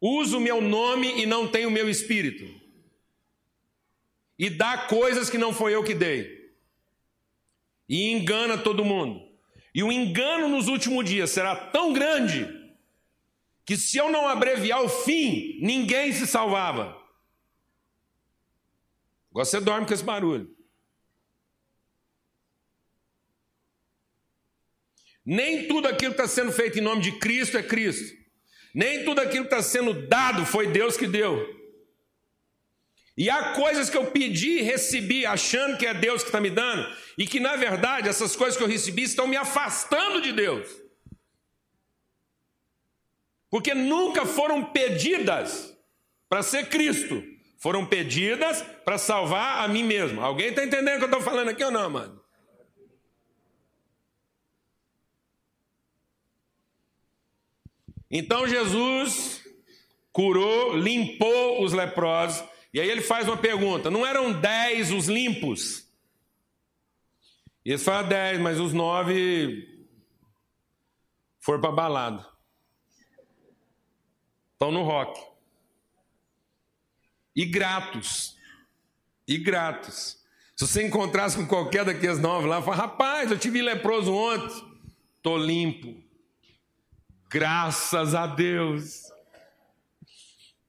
Usa o meu nome e não tem o meu espírito. E dá coisas que não foi eu que dei. E engana todo mundo. E o engano nos últimos dias será tão grande que se eu não abreviar o fim, ninguém se salvava. Agora você dorme com esse barulho. Nem tudo aquilo que está sendo feito em nome de Cristo é Cristo. Nem tudo aquilo que está sendo dado foi Deus que deu. E há coisas que eu pedi e recebi achando que é Deus que está me dando, e que na verdade essas coisas que eu recebi estão me afastando de Deus porque nunca foram pedidas para ser Cristo, foram pedidas para salvar a mim mesmo. Alguém está entendendo o que eu estou falando aqui ou não, mano? Então Jesus curou, limpou os leprosos, e aí ele faz uma pergunta: não eram dez os limpos? E eles falam dez, mas os nove foram para balada. Estão no rock. E gratos. E gratos. Se você encontrasse com qualquer daqueles nove lá, fala, rapaz, eu tive leproso ontem. Estou limpo. Graças a Deus.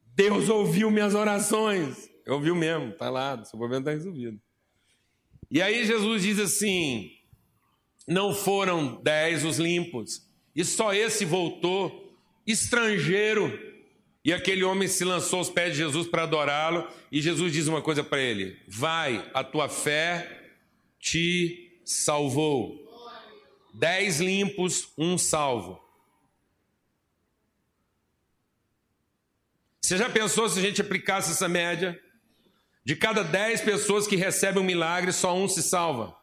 Deus ouviu minhas orações. Ouviu mesmo, está lá, seu problema está resolvido. E aí Jesus diz assim: não foram dez os limpos, e só esse voltou, estrangeiro, e aquele homem se lançou aos pés de Jesus para adorá-lo, e Jesus diz uma coisa para ele: Vai, a tua fé te salvou. Dez limpos, um salvo. Você já pensou se a gente aplicasse essa média? De cada dez pessoas que recebem um milagre, só um se salva.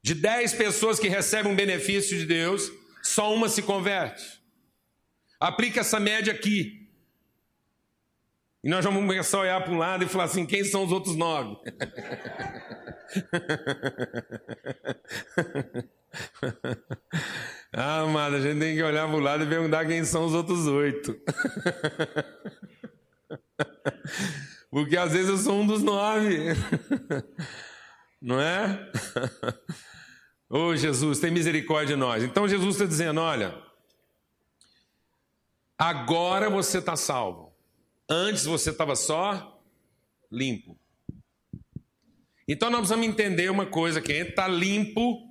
De dez pessoas que recebem um benefício de Deus, só uma se converte. Aplica essa média aqui. E nós vamos começar a olhar para um lado e falar assim: quem são os outros nove? ah, amada, a gente tem que olhar para o lado e perguntar quem são os outros oito. Porque às vezes eu sou um dos nove. Não é? Ô oh, Jesus, tem misericórdia de nós. Então Jesus está dizendo: olha, Agora você está salvo. Antes você estava só limpo. Então nós precisamos entender uma coisa que é estar limpo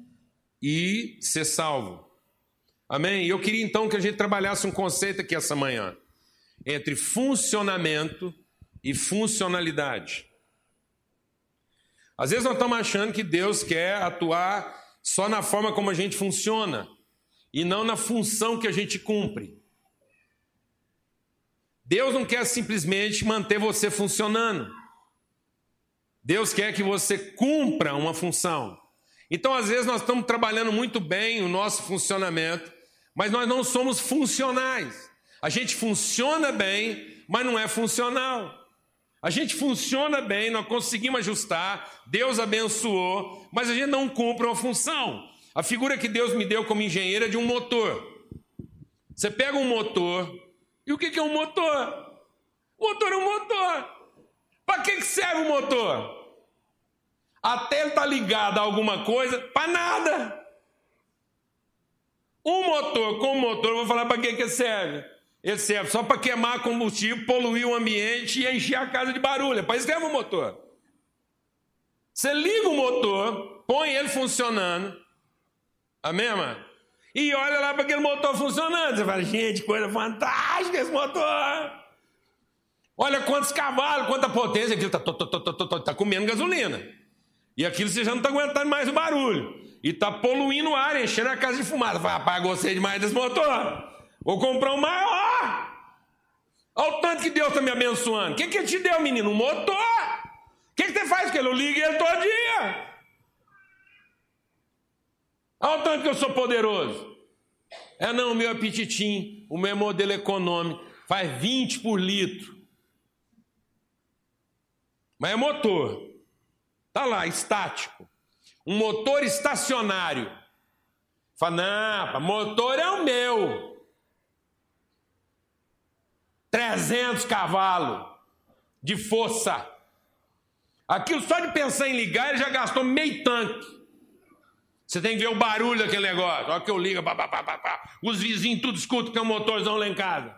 e ser salvo. Amém? E eu queria então que a gente trabalhasse um conceito aqui essa manhã entre funcionamento e funcionalidade. Às vezes nós estamos achando que Deus quer atuar só na forma como a gente funciona e não na função que a gente cumpre. Deus não quer simplesmente manter você funcionando. Deus quer que você cumpra uma função. Então, às vezes, nós estamos trabalhando muito bem o nosso funcionamento, mas nós não somos funcionais. A gente funciona bem, mas não é funcional. A gente funciona bem, nós conseguimos ajustar, Deus abençoou, mas a gente não cumpre uma função. A figura que Deus me deu como engenheiro é de um motor. Você pega um motor, e o que é um motor? Motor é um motor. Para que serve o motor? Até ele estar tá ligado a alguma coisa, para nada. Um motor com um motor, eu vou falar para que, que serve. Ele serve só para queimar combustível, poluir o ambiente e encher a casa de barulho. É para isso que serve o motor. Você liga o motor, põe ele funcionando. Amém, mano? E olha lá para aquele motor funcionando. Você fala, gente, coisa fantástica esse motor. Olha quantos cavalos, quanta potência, aquilo está tá, tá, tá, comendo gasolina. E aquilo você já não está aguentando mais o barulho. E está poluindo o ar, enchendo a casa de fumaça. Fala, rapaz, gostei demais desse motor. Vou comprar um maior. Olha o tanto que Deus está me abençoando. O que, que ele te deu, menino? Um motor. O que, que você faz com ele? Eu ligo ele todo dia. Olha o tanto que eu sou poderoso. É não, o meu apetitinho, o meu modelo econômico, faz 20 por litro. Mas é motor. Está lá, estático. Um motor estacionário. Fala, não, motor é o meu. 300 cavalos de força. Aquilo só de pensar em ligar, ele já gastou meio tanque. Você tem que ver o barulho daquele negócio. Olha que eu ligo, pá, pá, pá, os vizinhos tudo escutam que é um motorzão lá em casa.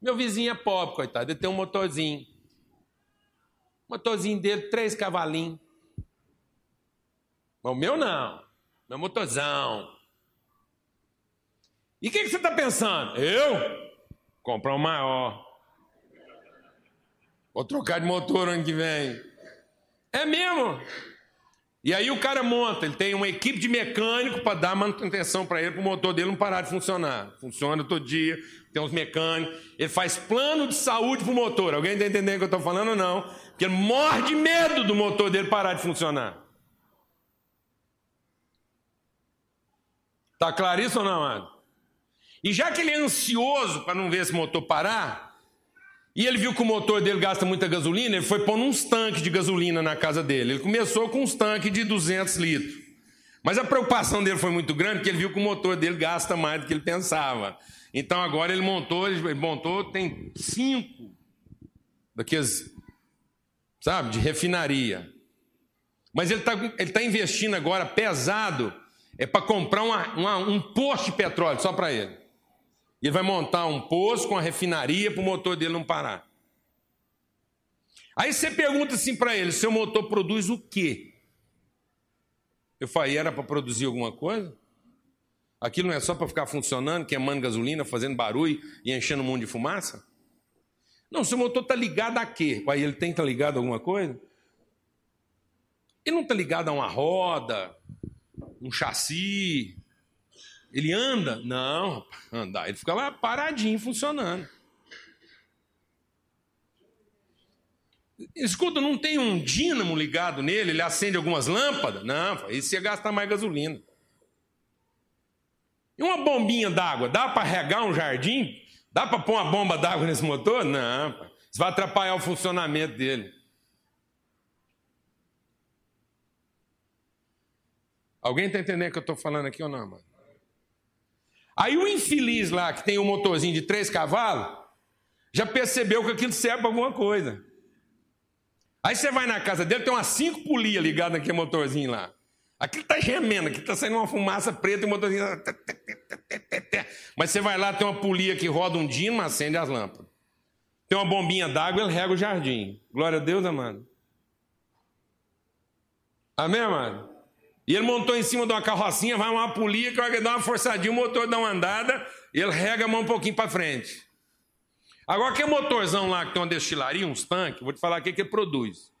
Meu vizinho é pobre, coitado, ele tem um motorzinho. Motorzinho dele, três cavalinhos. Mas o meu não. Meu motorzão. E o que, que, você está pensando? Eu? Comprar um maior. Vou trocar de motor ano que vem. É mesmo? E aí o cara monta, ele tem uma equipe de mecânico para dar manutenção para ele, para o motor dele não parar de funcionar. Funciona todo dia, tem uns mecânicos. Ele faz plano de saúde para o motor. Alguém está entendendo o que eu estou falando ou não? Porque ele morre de medo do motor dele parar de funcionar. Está claro isso ou não, amado? E já que ele é ansioso para não ver esse motor parar, e ele viu que o motor dele gasta muita gasolina, ele foi pondo uns tanques de gasolina na casa dele. Ele começou com uns tanques de 200 litros. Mas a preocupação dele foi muito grande, porque ele viu que o motor dele gasta mais do que ele pensava. Então agora ele montou, ele montou, tem cinco daqueles, sabe, de refinaria. Mas ele está ele tá investindo agora pesado, é para comprar uma, uma, um posto de petróleo só para ele. Ele vai montar um poço com a refinaria para o motor dele não parar. Aí você pergunta assim para ele: seu motor produz o quê? Eu falei: era para produzir alguma coisa? Aquilo não é só para ficar funcionando, queimando gasolina, fazendo barulho e enchendo o mundo de fumaça? Não, seu motor está ligado a quê? Aí ele tem que estar tá ligado a alguma coisa? Ele não está ligado a uma roda, um chassi, ele anda? Não, andar. Ele fica lá paradinho, funcionando. Escuta, não tem um dínamo ligado nele? Ele acende algumas lâmpadas? Não, isso ia gastar mais gasolina. E uma bombinha d'água? Dá para regar um jardim? Dá para pôr uma bomba d'água nesse motor? Não, isso vai atrapalhar o funcionamento dele. Alguém está entendendo o que eu estou falando aqui ou não, mano? Aí o infeliz lá, que tem um motorzinho de três cavalos, já percebeu que aquilo serve para alguma coisa. Aí você vai na casa dele, tem umas cinco polias ligadas naquele motorzinho lá. Aquilo está gemendo, aqui está saindo uma fumaça preta e o motorzinho. Mas você vai lá, tem uma polia que roda um dia, mas acende as lâmpadas. Tem uma bombinha d'água, ele rega o jardim. Glória a Deus, amado. Amém, amado? E ele montou em cima de uma carrocinha, vai uma polia, que dar uma forçadinha, o motor dá uma andada, e ele rega a mão um pouquinho para frente. Agora, aquele motorzão lá que tem uma destilaria, uns tanques, vou te falar o que ele produz.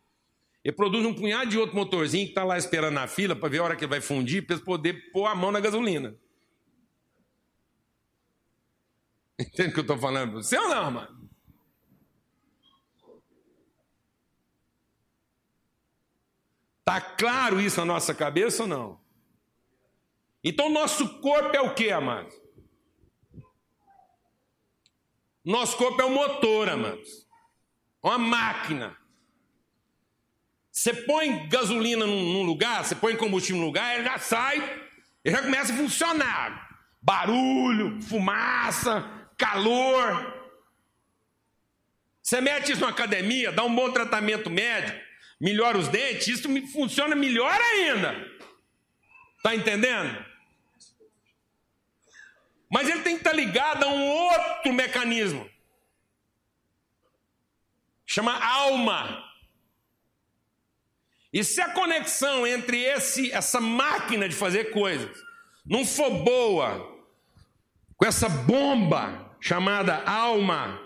Ele produz um punhado de outro motorzinho que está lá esperando na fila para ver a hora que ele vai fundir, para poder pôr a mão na gasolina. Entende o que eu estou falando? Você ou não, mano? Está claro isso na nossa cabeça ou não? Então, nosso corpo é o que, amados? Nosso corpo é um motor, amados. Uma máquina. Você põe gasolina num lugar, você põe combustível num lugar, ele já sai, ele já começa a funcionar. Barulho, fumaça, calor. Você mete isso na academia, dá um bom tratamento médico, melhora os dentes, isso funciona melhor ainda. Está entendendo? Mas ele tem que estar ligado a um outro mecanismo. Chama alma. E se a conexão entre esse, essa máquina de fazer coisas não for boa, com essa bomba chamada alma,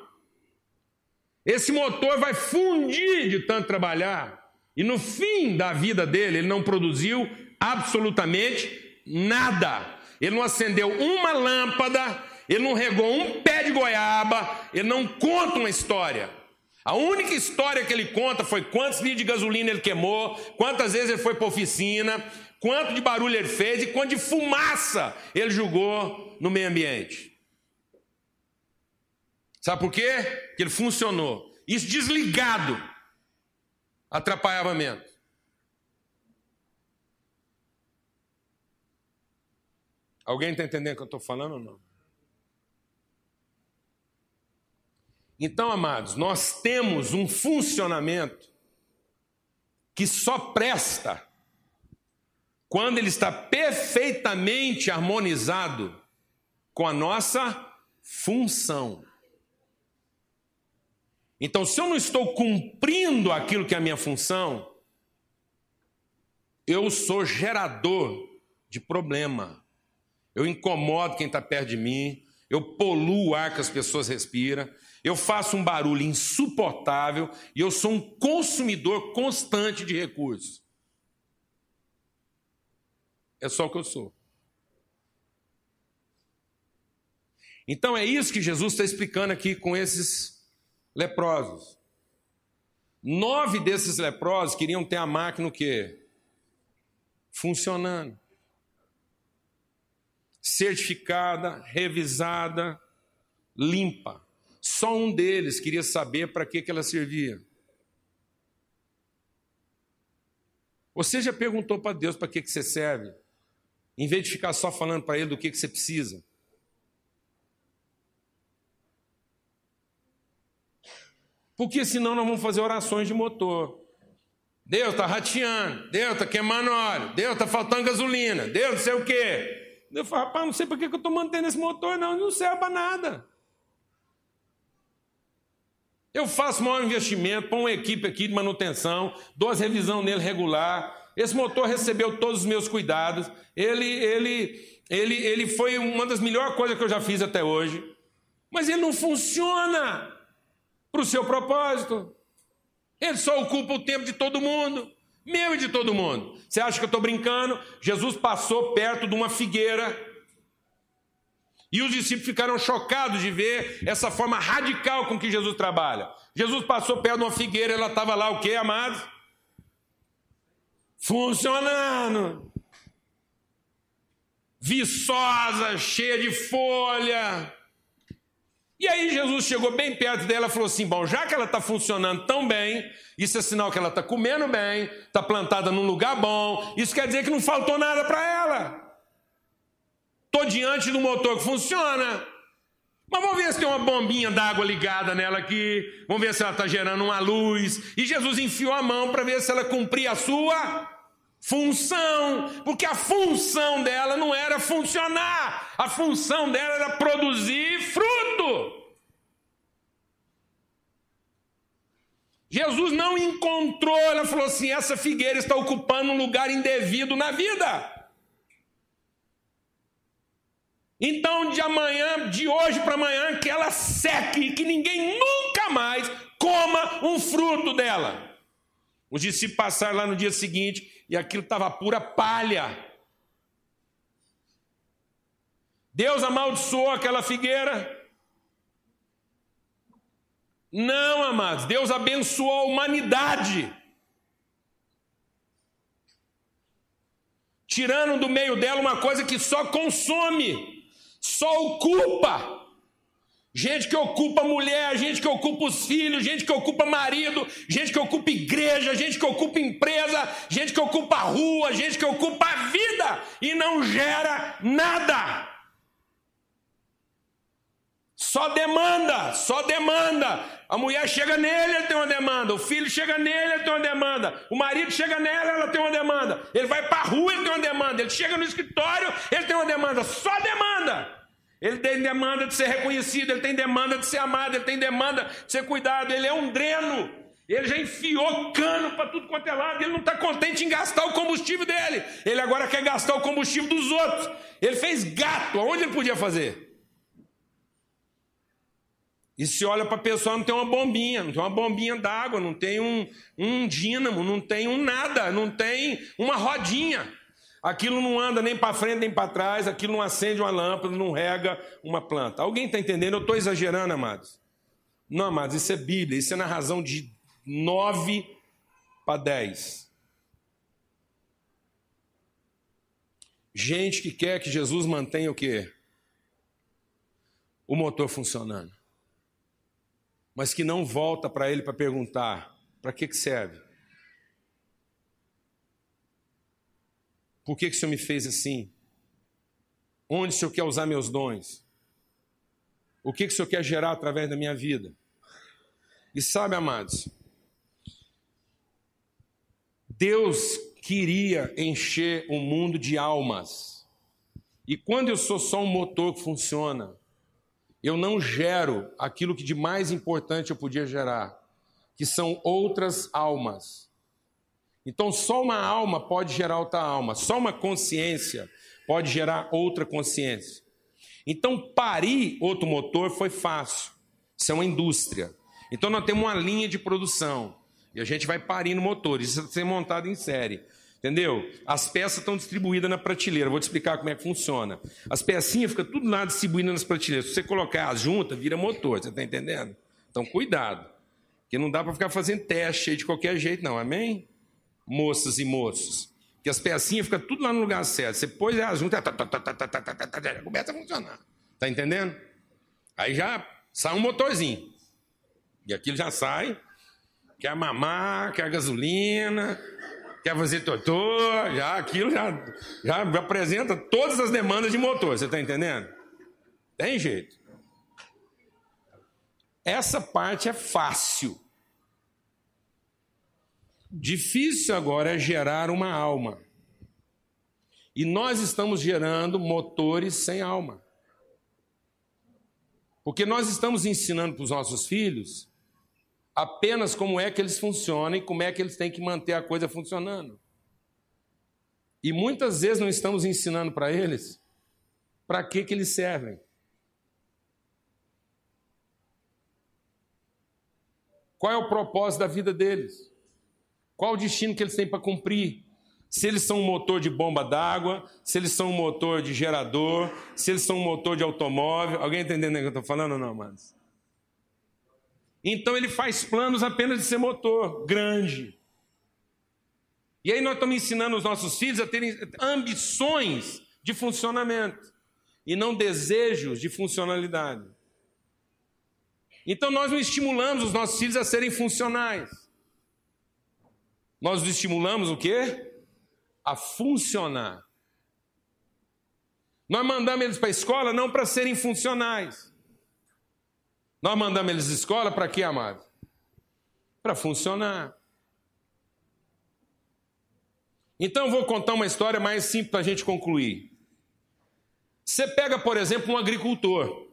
esse motor vai fundir de tanto trabalhar, e no fim da vida dele, ele não produziu absolutamente nada. Ele não acendeu uma lâmpada, ele não regou um pé de goiaba, ele não conta uma história. A única história que ele conta foi quantos litros de gasolina ele queimou, quantas vezes ele foi para oficina, quanto de barulho ele fez e quanto de fumaça ele jogou no meio ambiente. Sabe por quê? Que ele funcionou. Isso desligado atrapalhava menos. Alguém está entendendo o que eu estou falando ou não? Então, amados, nós temos um funcionamento que só presta quando ele está perfeitamente harmonizado com a nossa função. Então, se eu não estou cumprindo aquilo que é a minha função, eu sou gerador de problema. Eu incomodo quem está perto de mim, eu poluo o ar que as pessoas respiram, eu faço um barulho insuportável e eu sou um consumidor constante de recursos. É só o que eu sou. Então é isso que Jesus está explicando aqui com esses leprosos. Nove desses leprosos queriam ter a máquina o quê? Funcionando. Certificada, revisada, limpa. Só um deles queria saber para que, que ela servia. Você já perguntou para Deus para que, que você serve? Em vez de ficar só falando para Ele do que, que você precisa. Porque senão nós vamos fazer orações de motor. Deus está rateando, Deus está queimando óleo, Deus está faltando gasolina, Deus não sei o quê. Eu falo, rapaz, não sei para que eu estou mantendo esse motor, não, não serve para nada. Eu faço maior investimento, ponho uma equipe aqui de manutenção, dou as revisão nele regular. Esse motor recebeu todos os meus cuidados. Ele, ele, ele, ele foi uma das melhores coisas que eu já fiz até hoje. Mas ele não funciona para o seu propósito. Ele só ocupa o tempo de todo mundo, meu e de todo mundo. Você acha que eu estou brincando? Jesus passou perto de uma figueira e os discípulos ficaram chocados de ver essa forma radical com que Jesus trabalha. Jesus passou perto de uma figueira, ela estava lá o que, amados? Funcionando. Viçosa, cheia de folha. E aí Jesus chegou bem perto dela e falou assim: bom, já que ela está funcionando tão bem, isso é sinal que ela está comendo bem, está plantada num lugar bom, isso quer dizer que não faltou nada para ela. Estou diante do motor que funciona. Mas vamos ver se tem uma bombinha d'água ligada nela aqui. Vamos ver se ela está gerando uma luz. E Jesus enfiou a mão para ver se ela cumpria a sua função, porque a função dela não era funcionar, a função dela era produzir fruto. Jesus não encontrou, ela falou assim: essa figueira está ocupando um lugar indevido na vida. Então, de amanhã, de hoje para amanhã, que ela seque que ninguém nunca mais coma um fruto dela. Os discípulos passaram lá no dia seguinte e aquilo estava pura palha. Deus amaldiçoou aquela figueira. Não, amados, Deus abençoou a humanidade. Tirando do meio dela uma coisa que só consome, só ocupa. Gente que ocupa mulher, gente que ocupa os filhos, gente que ocupa marido, gente que ocupa igreja, gente que ocupa empresa, gente que ocupa rua, gente que ocupa a vida e não gera nada. Só demanda, só demanda. A mulher chega nele, ele tem uma demanda. O filho chega nele, ele tem uma demanda. O marido chega nela, ela tem uma demanda. Ele vai para a rua, ele tem uma demanda. Ele chega no escritório, ele tem uma demanda. Só demanda. Ele tem demanda de ser reconhecido, ele tem demanda de ser amado, ele tem demanda de ser cuidado, ele é um dreno. Ele já enfiou cano para tudo quanto é lado, ele não está contente em gastar o combustível dele. Ele agora quer gastar o combustível dos outros. Ele fez gato, aonde ele podia fazer? E se olha para a pessoa, não tem uma bombinha, não tem uma bombinha d'água, não tem um, um dínamo, não tem um nada, não tem uma rodinha. Aquilo não anda nem para frente nem para trás, aquilo não acende uma lâmpada, não rega uma planta. Alguém está entendendo? Eu estou exagerando, amados. Não, amados, isso é Bíblia, isso é na razão de 9 para 10. Gente que quer que Jesus mantenha o quê? O motor funcionando. Mas que não volta para ele para perguntar: para que, que serve? Por que, que o Senhor me fez assim? Onde o Senhor quer usar meus dons? O que, que o Senhor quer gerar através da minha vida? E sabe, amados, Deus queria encher o mundo de almas. E quando eu sou só um motor que funciona, eu não gero aquilo que de mais importante eu podia gerar, que são outras almas. Então, só uma alma pode gerar outra alma, só uma consciência pode gerar outra consciência. Então, parir outro motor foi fácil. Isso é uma indústria. Então, nós temos uma linha de produção e a gente vai parindo motores. Isso vai ser montado em série. Entendeu? As peças estão distribuídas na prateleira. Vou te explicar como é que funciona. As pecinhas ficam tudo lá distribuídas nas prateleiras. Se você colocar as juntas, vira motor. Você está entendendo? Então, cuidado. Porque não dá para ficar fazendo teste de qualquer jeito, não. Amém? Moças e moços. Que as pecinhas ficam tudo lá no lugar certo. Você pôs elas juntas, começa a funcionar. Tá entendendo? Aí já sai um motorzinho. E aquilo já sai. Quer mamar, quer gasolina, quer fazer totô, já aquilo já, já apresenta todas as demandas de motor, você está entendendo? Tem jeito. Essa parte é fácil. Difícil agora é gerar uma alma. E nós estamos gerando motores sem alma. Porque nós estamos ensinando para os nossos filhos apenas como é que eles funcionam e como é que eles têm que manter a coisa funcionando. E muitas vezes não estamos ensinando para eles para que, que eles servem. Qual é o propósito da vida deles? Qual o destino que eles têm para cumprir? Se eles são um motor de bomba d'água, se eles são um motor de gerador, se eles são um motor de automóvel. Alguém entendendo o que eu estou falando ou não, amados? Então ele faz planos apenas de ser motor, grande. E aí nós estamos ensinando os nossos filhos a terem ambições de funcionamento e não desejos de funcionalidade. Então nós não estimulamos os nossos filhos a serem funcionais. Nós os estimulamos o quê? A funcionar. Nós mandamos eles para a escola não para serem funcionais. Nós mandamos eles à escola para quê, amado? Para funcionar. Então eu vou contar uma história mais simples para a gente concluir. Você pega, por exemplo, um agricultor.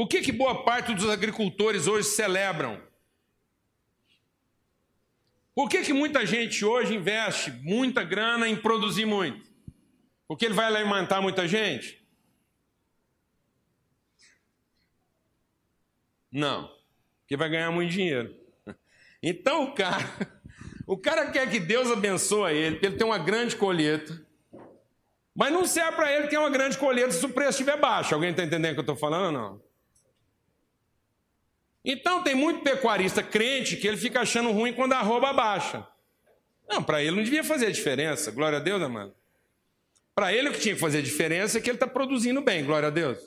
O que, que boa parte dos agricultores hoje celebram? Por que, que muita gente hoje investe muita grana em produzir muito? Porque ele vai alimentar muita gente? Não, porque vai ganhar muito dinheiro. Então o cara, o cara quer que Deus abençoe ele, porque ele tem uma grande colheita. Mas não serve para ele ter uma grande colheita se o preço estiver baixo. Alguém está entendendo o que eu estou falando ou não? Então tem muito pecuarista crente que ele fica achando ruim quando a arroba baixa. Não, para ele não devia fazer diferença, glória a Deus, amado. Para ele o que tinha que fazer diferença é que ele está produzindo bem, glória a Deus.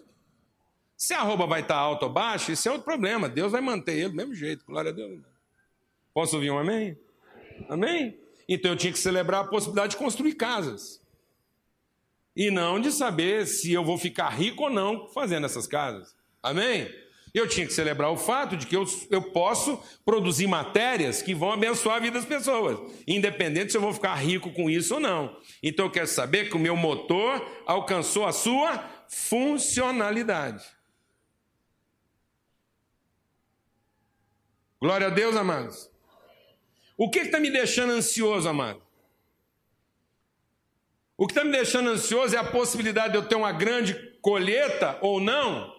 Se a arroba vai estar tá alta ou baixa, isso é outro problema. Deus vai manter ele do mesmo jeito, glória a Deus. Posso ouvir um amém? Amém? Então eu tinha que celebrar a possibilidade de construir casas. E não de saber se eu vou ficar rico ou não fazendo essas casas. Amém? Eu tinha que celebrar o fato de que eu, eu posso produzir matérias que vão abençoar a vida das pessoas, independente se eu vou ficar rico com isso ou não. Então eu quero saber que o meu motor alcançou a sua funcionalidade. Glória a Deus, amados. O que está me deixando ansioso, amado? O que está me deixando ansioso é a possibilidade de eu ter uma grande colheita ou não,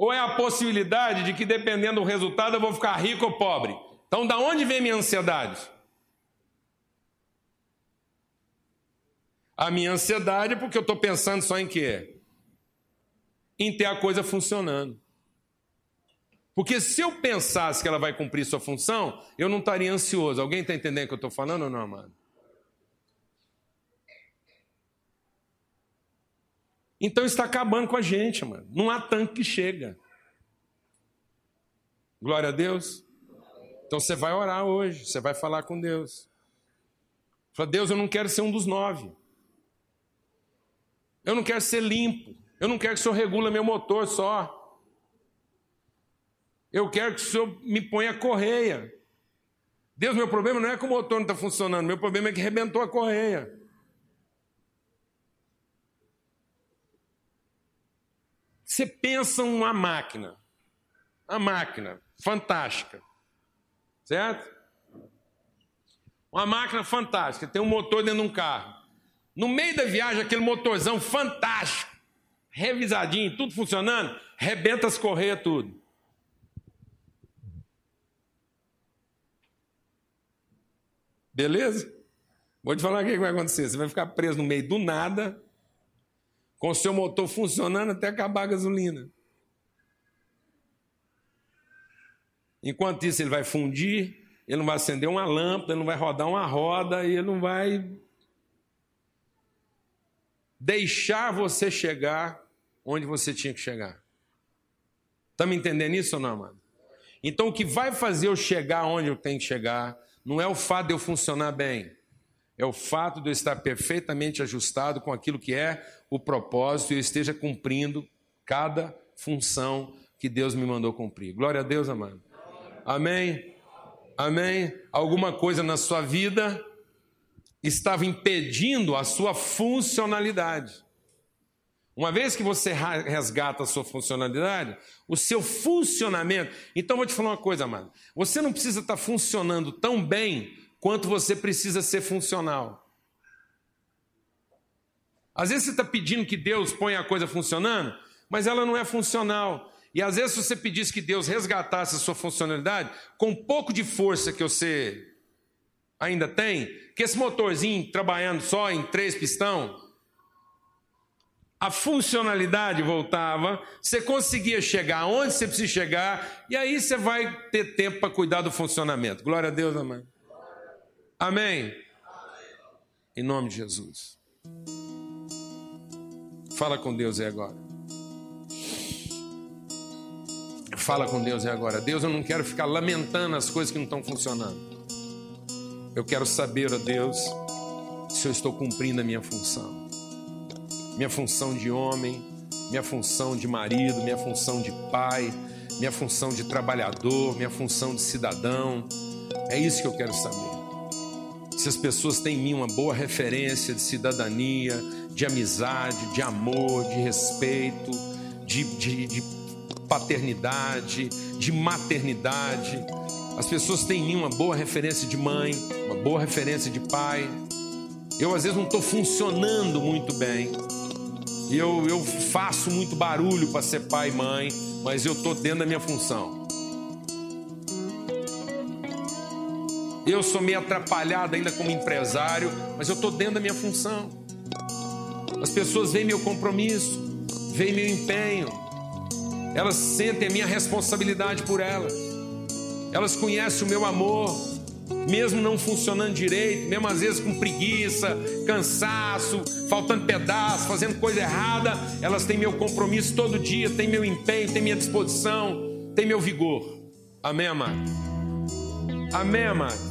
ou é a possibilidade de que, dependendo do resultado, eu vou ficar rico ou pobre? Então, da onde vem minha ansiedade? A minha ansiedade é porque eu estou pensando só em quê? Em ter a coisa funcionando. Porque se eu pensasse que ela vai cumprir sua função, eu não estaria ansioso. Alguém está entendendo o que eu estou falando ou não, amado? Então está acabando com a gente, mano. Não há tanque que chega. Glória a Deus. Então você vai orar hoje, você vai falar com Deus. Fala, Deus, eu não quero ser um dos nove. Eu não quero ser limpo. Eu não quero que o Senhor regula meu motor só. Eu quero que o Senhor me ponha a correia. Deus, meu problema não é que o motor não está funcionando, meu problema é que rebentou a correia. Você pensa uma máquina, uma máquina fantástica, certo? Uma máquina fantástica, tem um motor dentro de um carro. No meio da viagem, aquele motorzão fantástico, revisadinho, tudo funcionando, rebenta as correias tudo. Beleza? Vou te falar o que vai acontecer. Você vai ficar preso no meio do nada, com o seu motor funcionando até acabar a gasolina. Enquanto isso, ele vai fundir, ele não vai acender uma lâmpada, ele não vai rodar uma roda, ele não vai deixar você chegar onde você tinha que chegar. Está me entendendo isso ou não, amado? Então, o que vai fazer eu chegar onde eu tenho que chegar não é o fato de eu funcionar bem, é o fato de eu estar perfeitamente ajustado com aquilo que é o propósito e eu esteja cumprindo cada função que Deus me mandou cumprir. Glória a Deus, amado. Amém? Amém? Alguma coisa na sua vida estava impedindo a sua funcionalidade. Uma vez que você resgata a sua funcionalidade, o seu funcionamento. Então, vou te falar uma coisa, amado. Você não precisa estar funcionando tão bem quanto você precisa ser funcional. Às vezes você está pedindo que Deus ponha a coisa funcionando, mas ela não é funcional. E às vezes você pedisse que Deus resgatasse a sua funcionalidade, com um pouco de força que você ainda tem, que esse motorzinho trabalhando só em três pistão, a funcionalidade voltava, você conseguia chegar onde você precisa chegar, e aí você vai ter tempo para cuidar do funcionamento. Glória a Deus, amém. Amém. Em nome de Jesus. Fala com Deus aí agora. Fala com Deus aí agora. Deus, eu não quero ficar lamentando as coisas que não estão funcionando. Eu quero saber, ó Deus, se eu estou cumprindo a minha função. Minha função de homem, minha função de marido, minha função de pai, minha função de trabalhador, minha função de cidadão É isso que eu quero saber. Se as pessoas têm em mim uma boa referência de cidadania, de amizade, de amor, de respeito, de, de, de paternidade, de maternidade. As pessoas têm em mim uma boa referência de mãe, uma boa referência de pai. Eu às vezes não estou funcionando muito bem. Eu, eu faço muito barulho para ser pai e mãe, mas eu estou dentro da minha função. Eu sou meio atrapalhado ainda como empresário, mas eu estou dentro da minha função. As pessoas veem meu compromisso, veem meu empenho, elas sentem a minha responsabilidade por elas, elas conhecem o meu amor, mesmo não funcionando direito, mesmo às vezes com preguiça, cansaço, faltando pedaço, fazendo coisa errada, elas têm meu compromisso todo dia, têm meu empenho, têm minha disposição, têm meu vigor. Amém, amado? Amém, amado?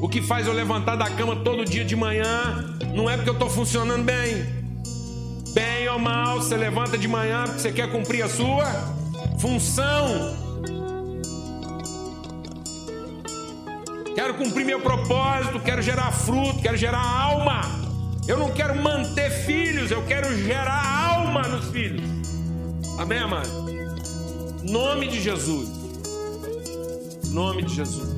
O que faz eu levantar da cama todo dia de manhã não é porque eu estou funcionando bem. Bem ou mal, você levanta de manhã porque você quer cumprir a sua função. Quero cumprir meu propósito, quero gerar fruto, quero gerar alma. Eu não quero manter filhos, eu quero gerar alma nos filhos. Amém, amado? Nome de Jesus. Nome de Jesus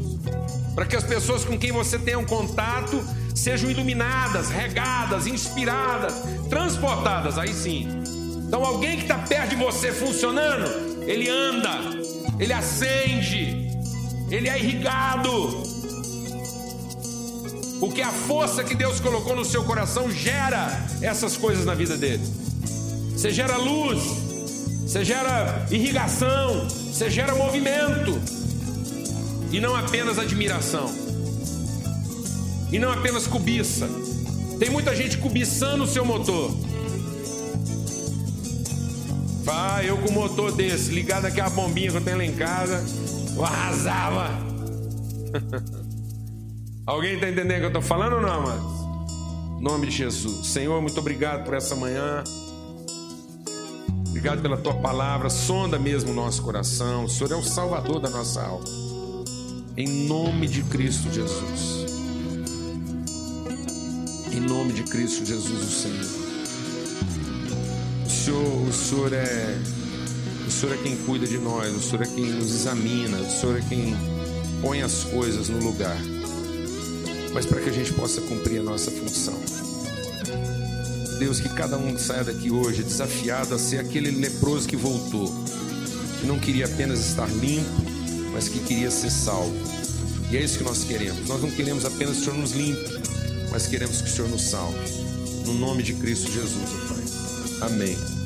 para que as pessoas com quem você tenha um contato sejam iluminadas, regadas, inspiradas, transportadas. Aí sim. Então, alguém que está perto de você funcionando, ele anda, ele acende, ele é irrigado. Porque a força que Deus colocou no seu coração gera essas coisas na vida dele. Você gera luz, você gera irrigação, você gera movimento e não apenas admiração, e não apenas cobiça. Tem muita gente cobiçando o seu motor. Ah, eu com motor desse, ligado aqui a bombinha que eu tenho lá em casa, eu arrasava. Alguém está entendendo o que eu estou falando ou não, mas? Nome de Jesus. Senhor, muito obrigado por essa manhã. Obrigado pela tua palavra. Sonda mesmo o nosso coração. O Senhor é o Salvador da nossa alma em nome de Cristo Jesus. Em nome de Cristo Jesus, o Senhor. O Senhor, o Senhor é o Senhor é quem cuida de nós, o Senhor é quem nos examina, o Senhor é quem põe as coisas no lugar. Mas para que a gente possa cumprir a nossa função. Deus, que cada um saia daqui hoje desafiado a ser aquele leproso que voltou, que não queria apenas estar limpo, mas que queria ser salvo. E é isso que nós queremos. Nós não queremos apenas que o Senhor nos limpe, mas queremos que o Senhor nos salve. No nome de Cristo Jesus, Pai. Amém.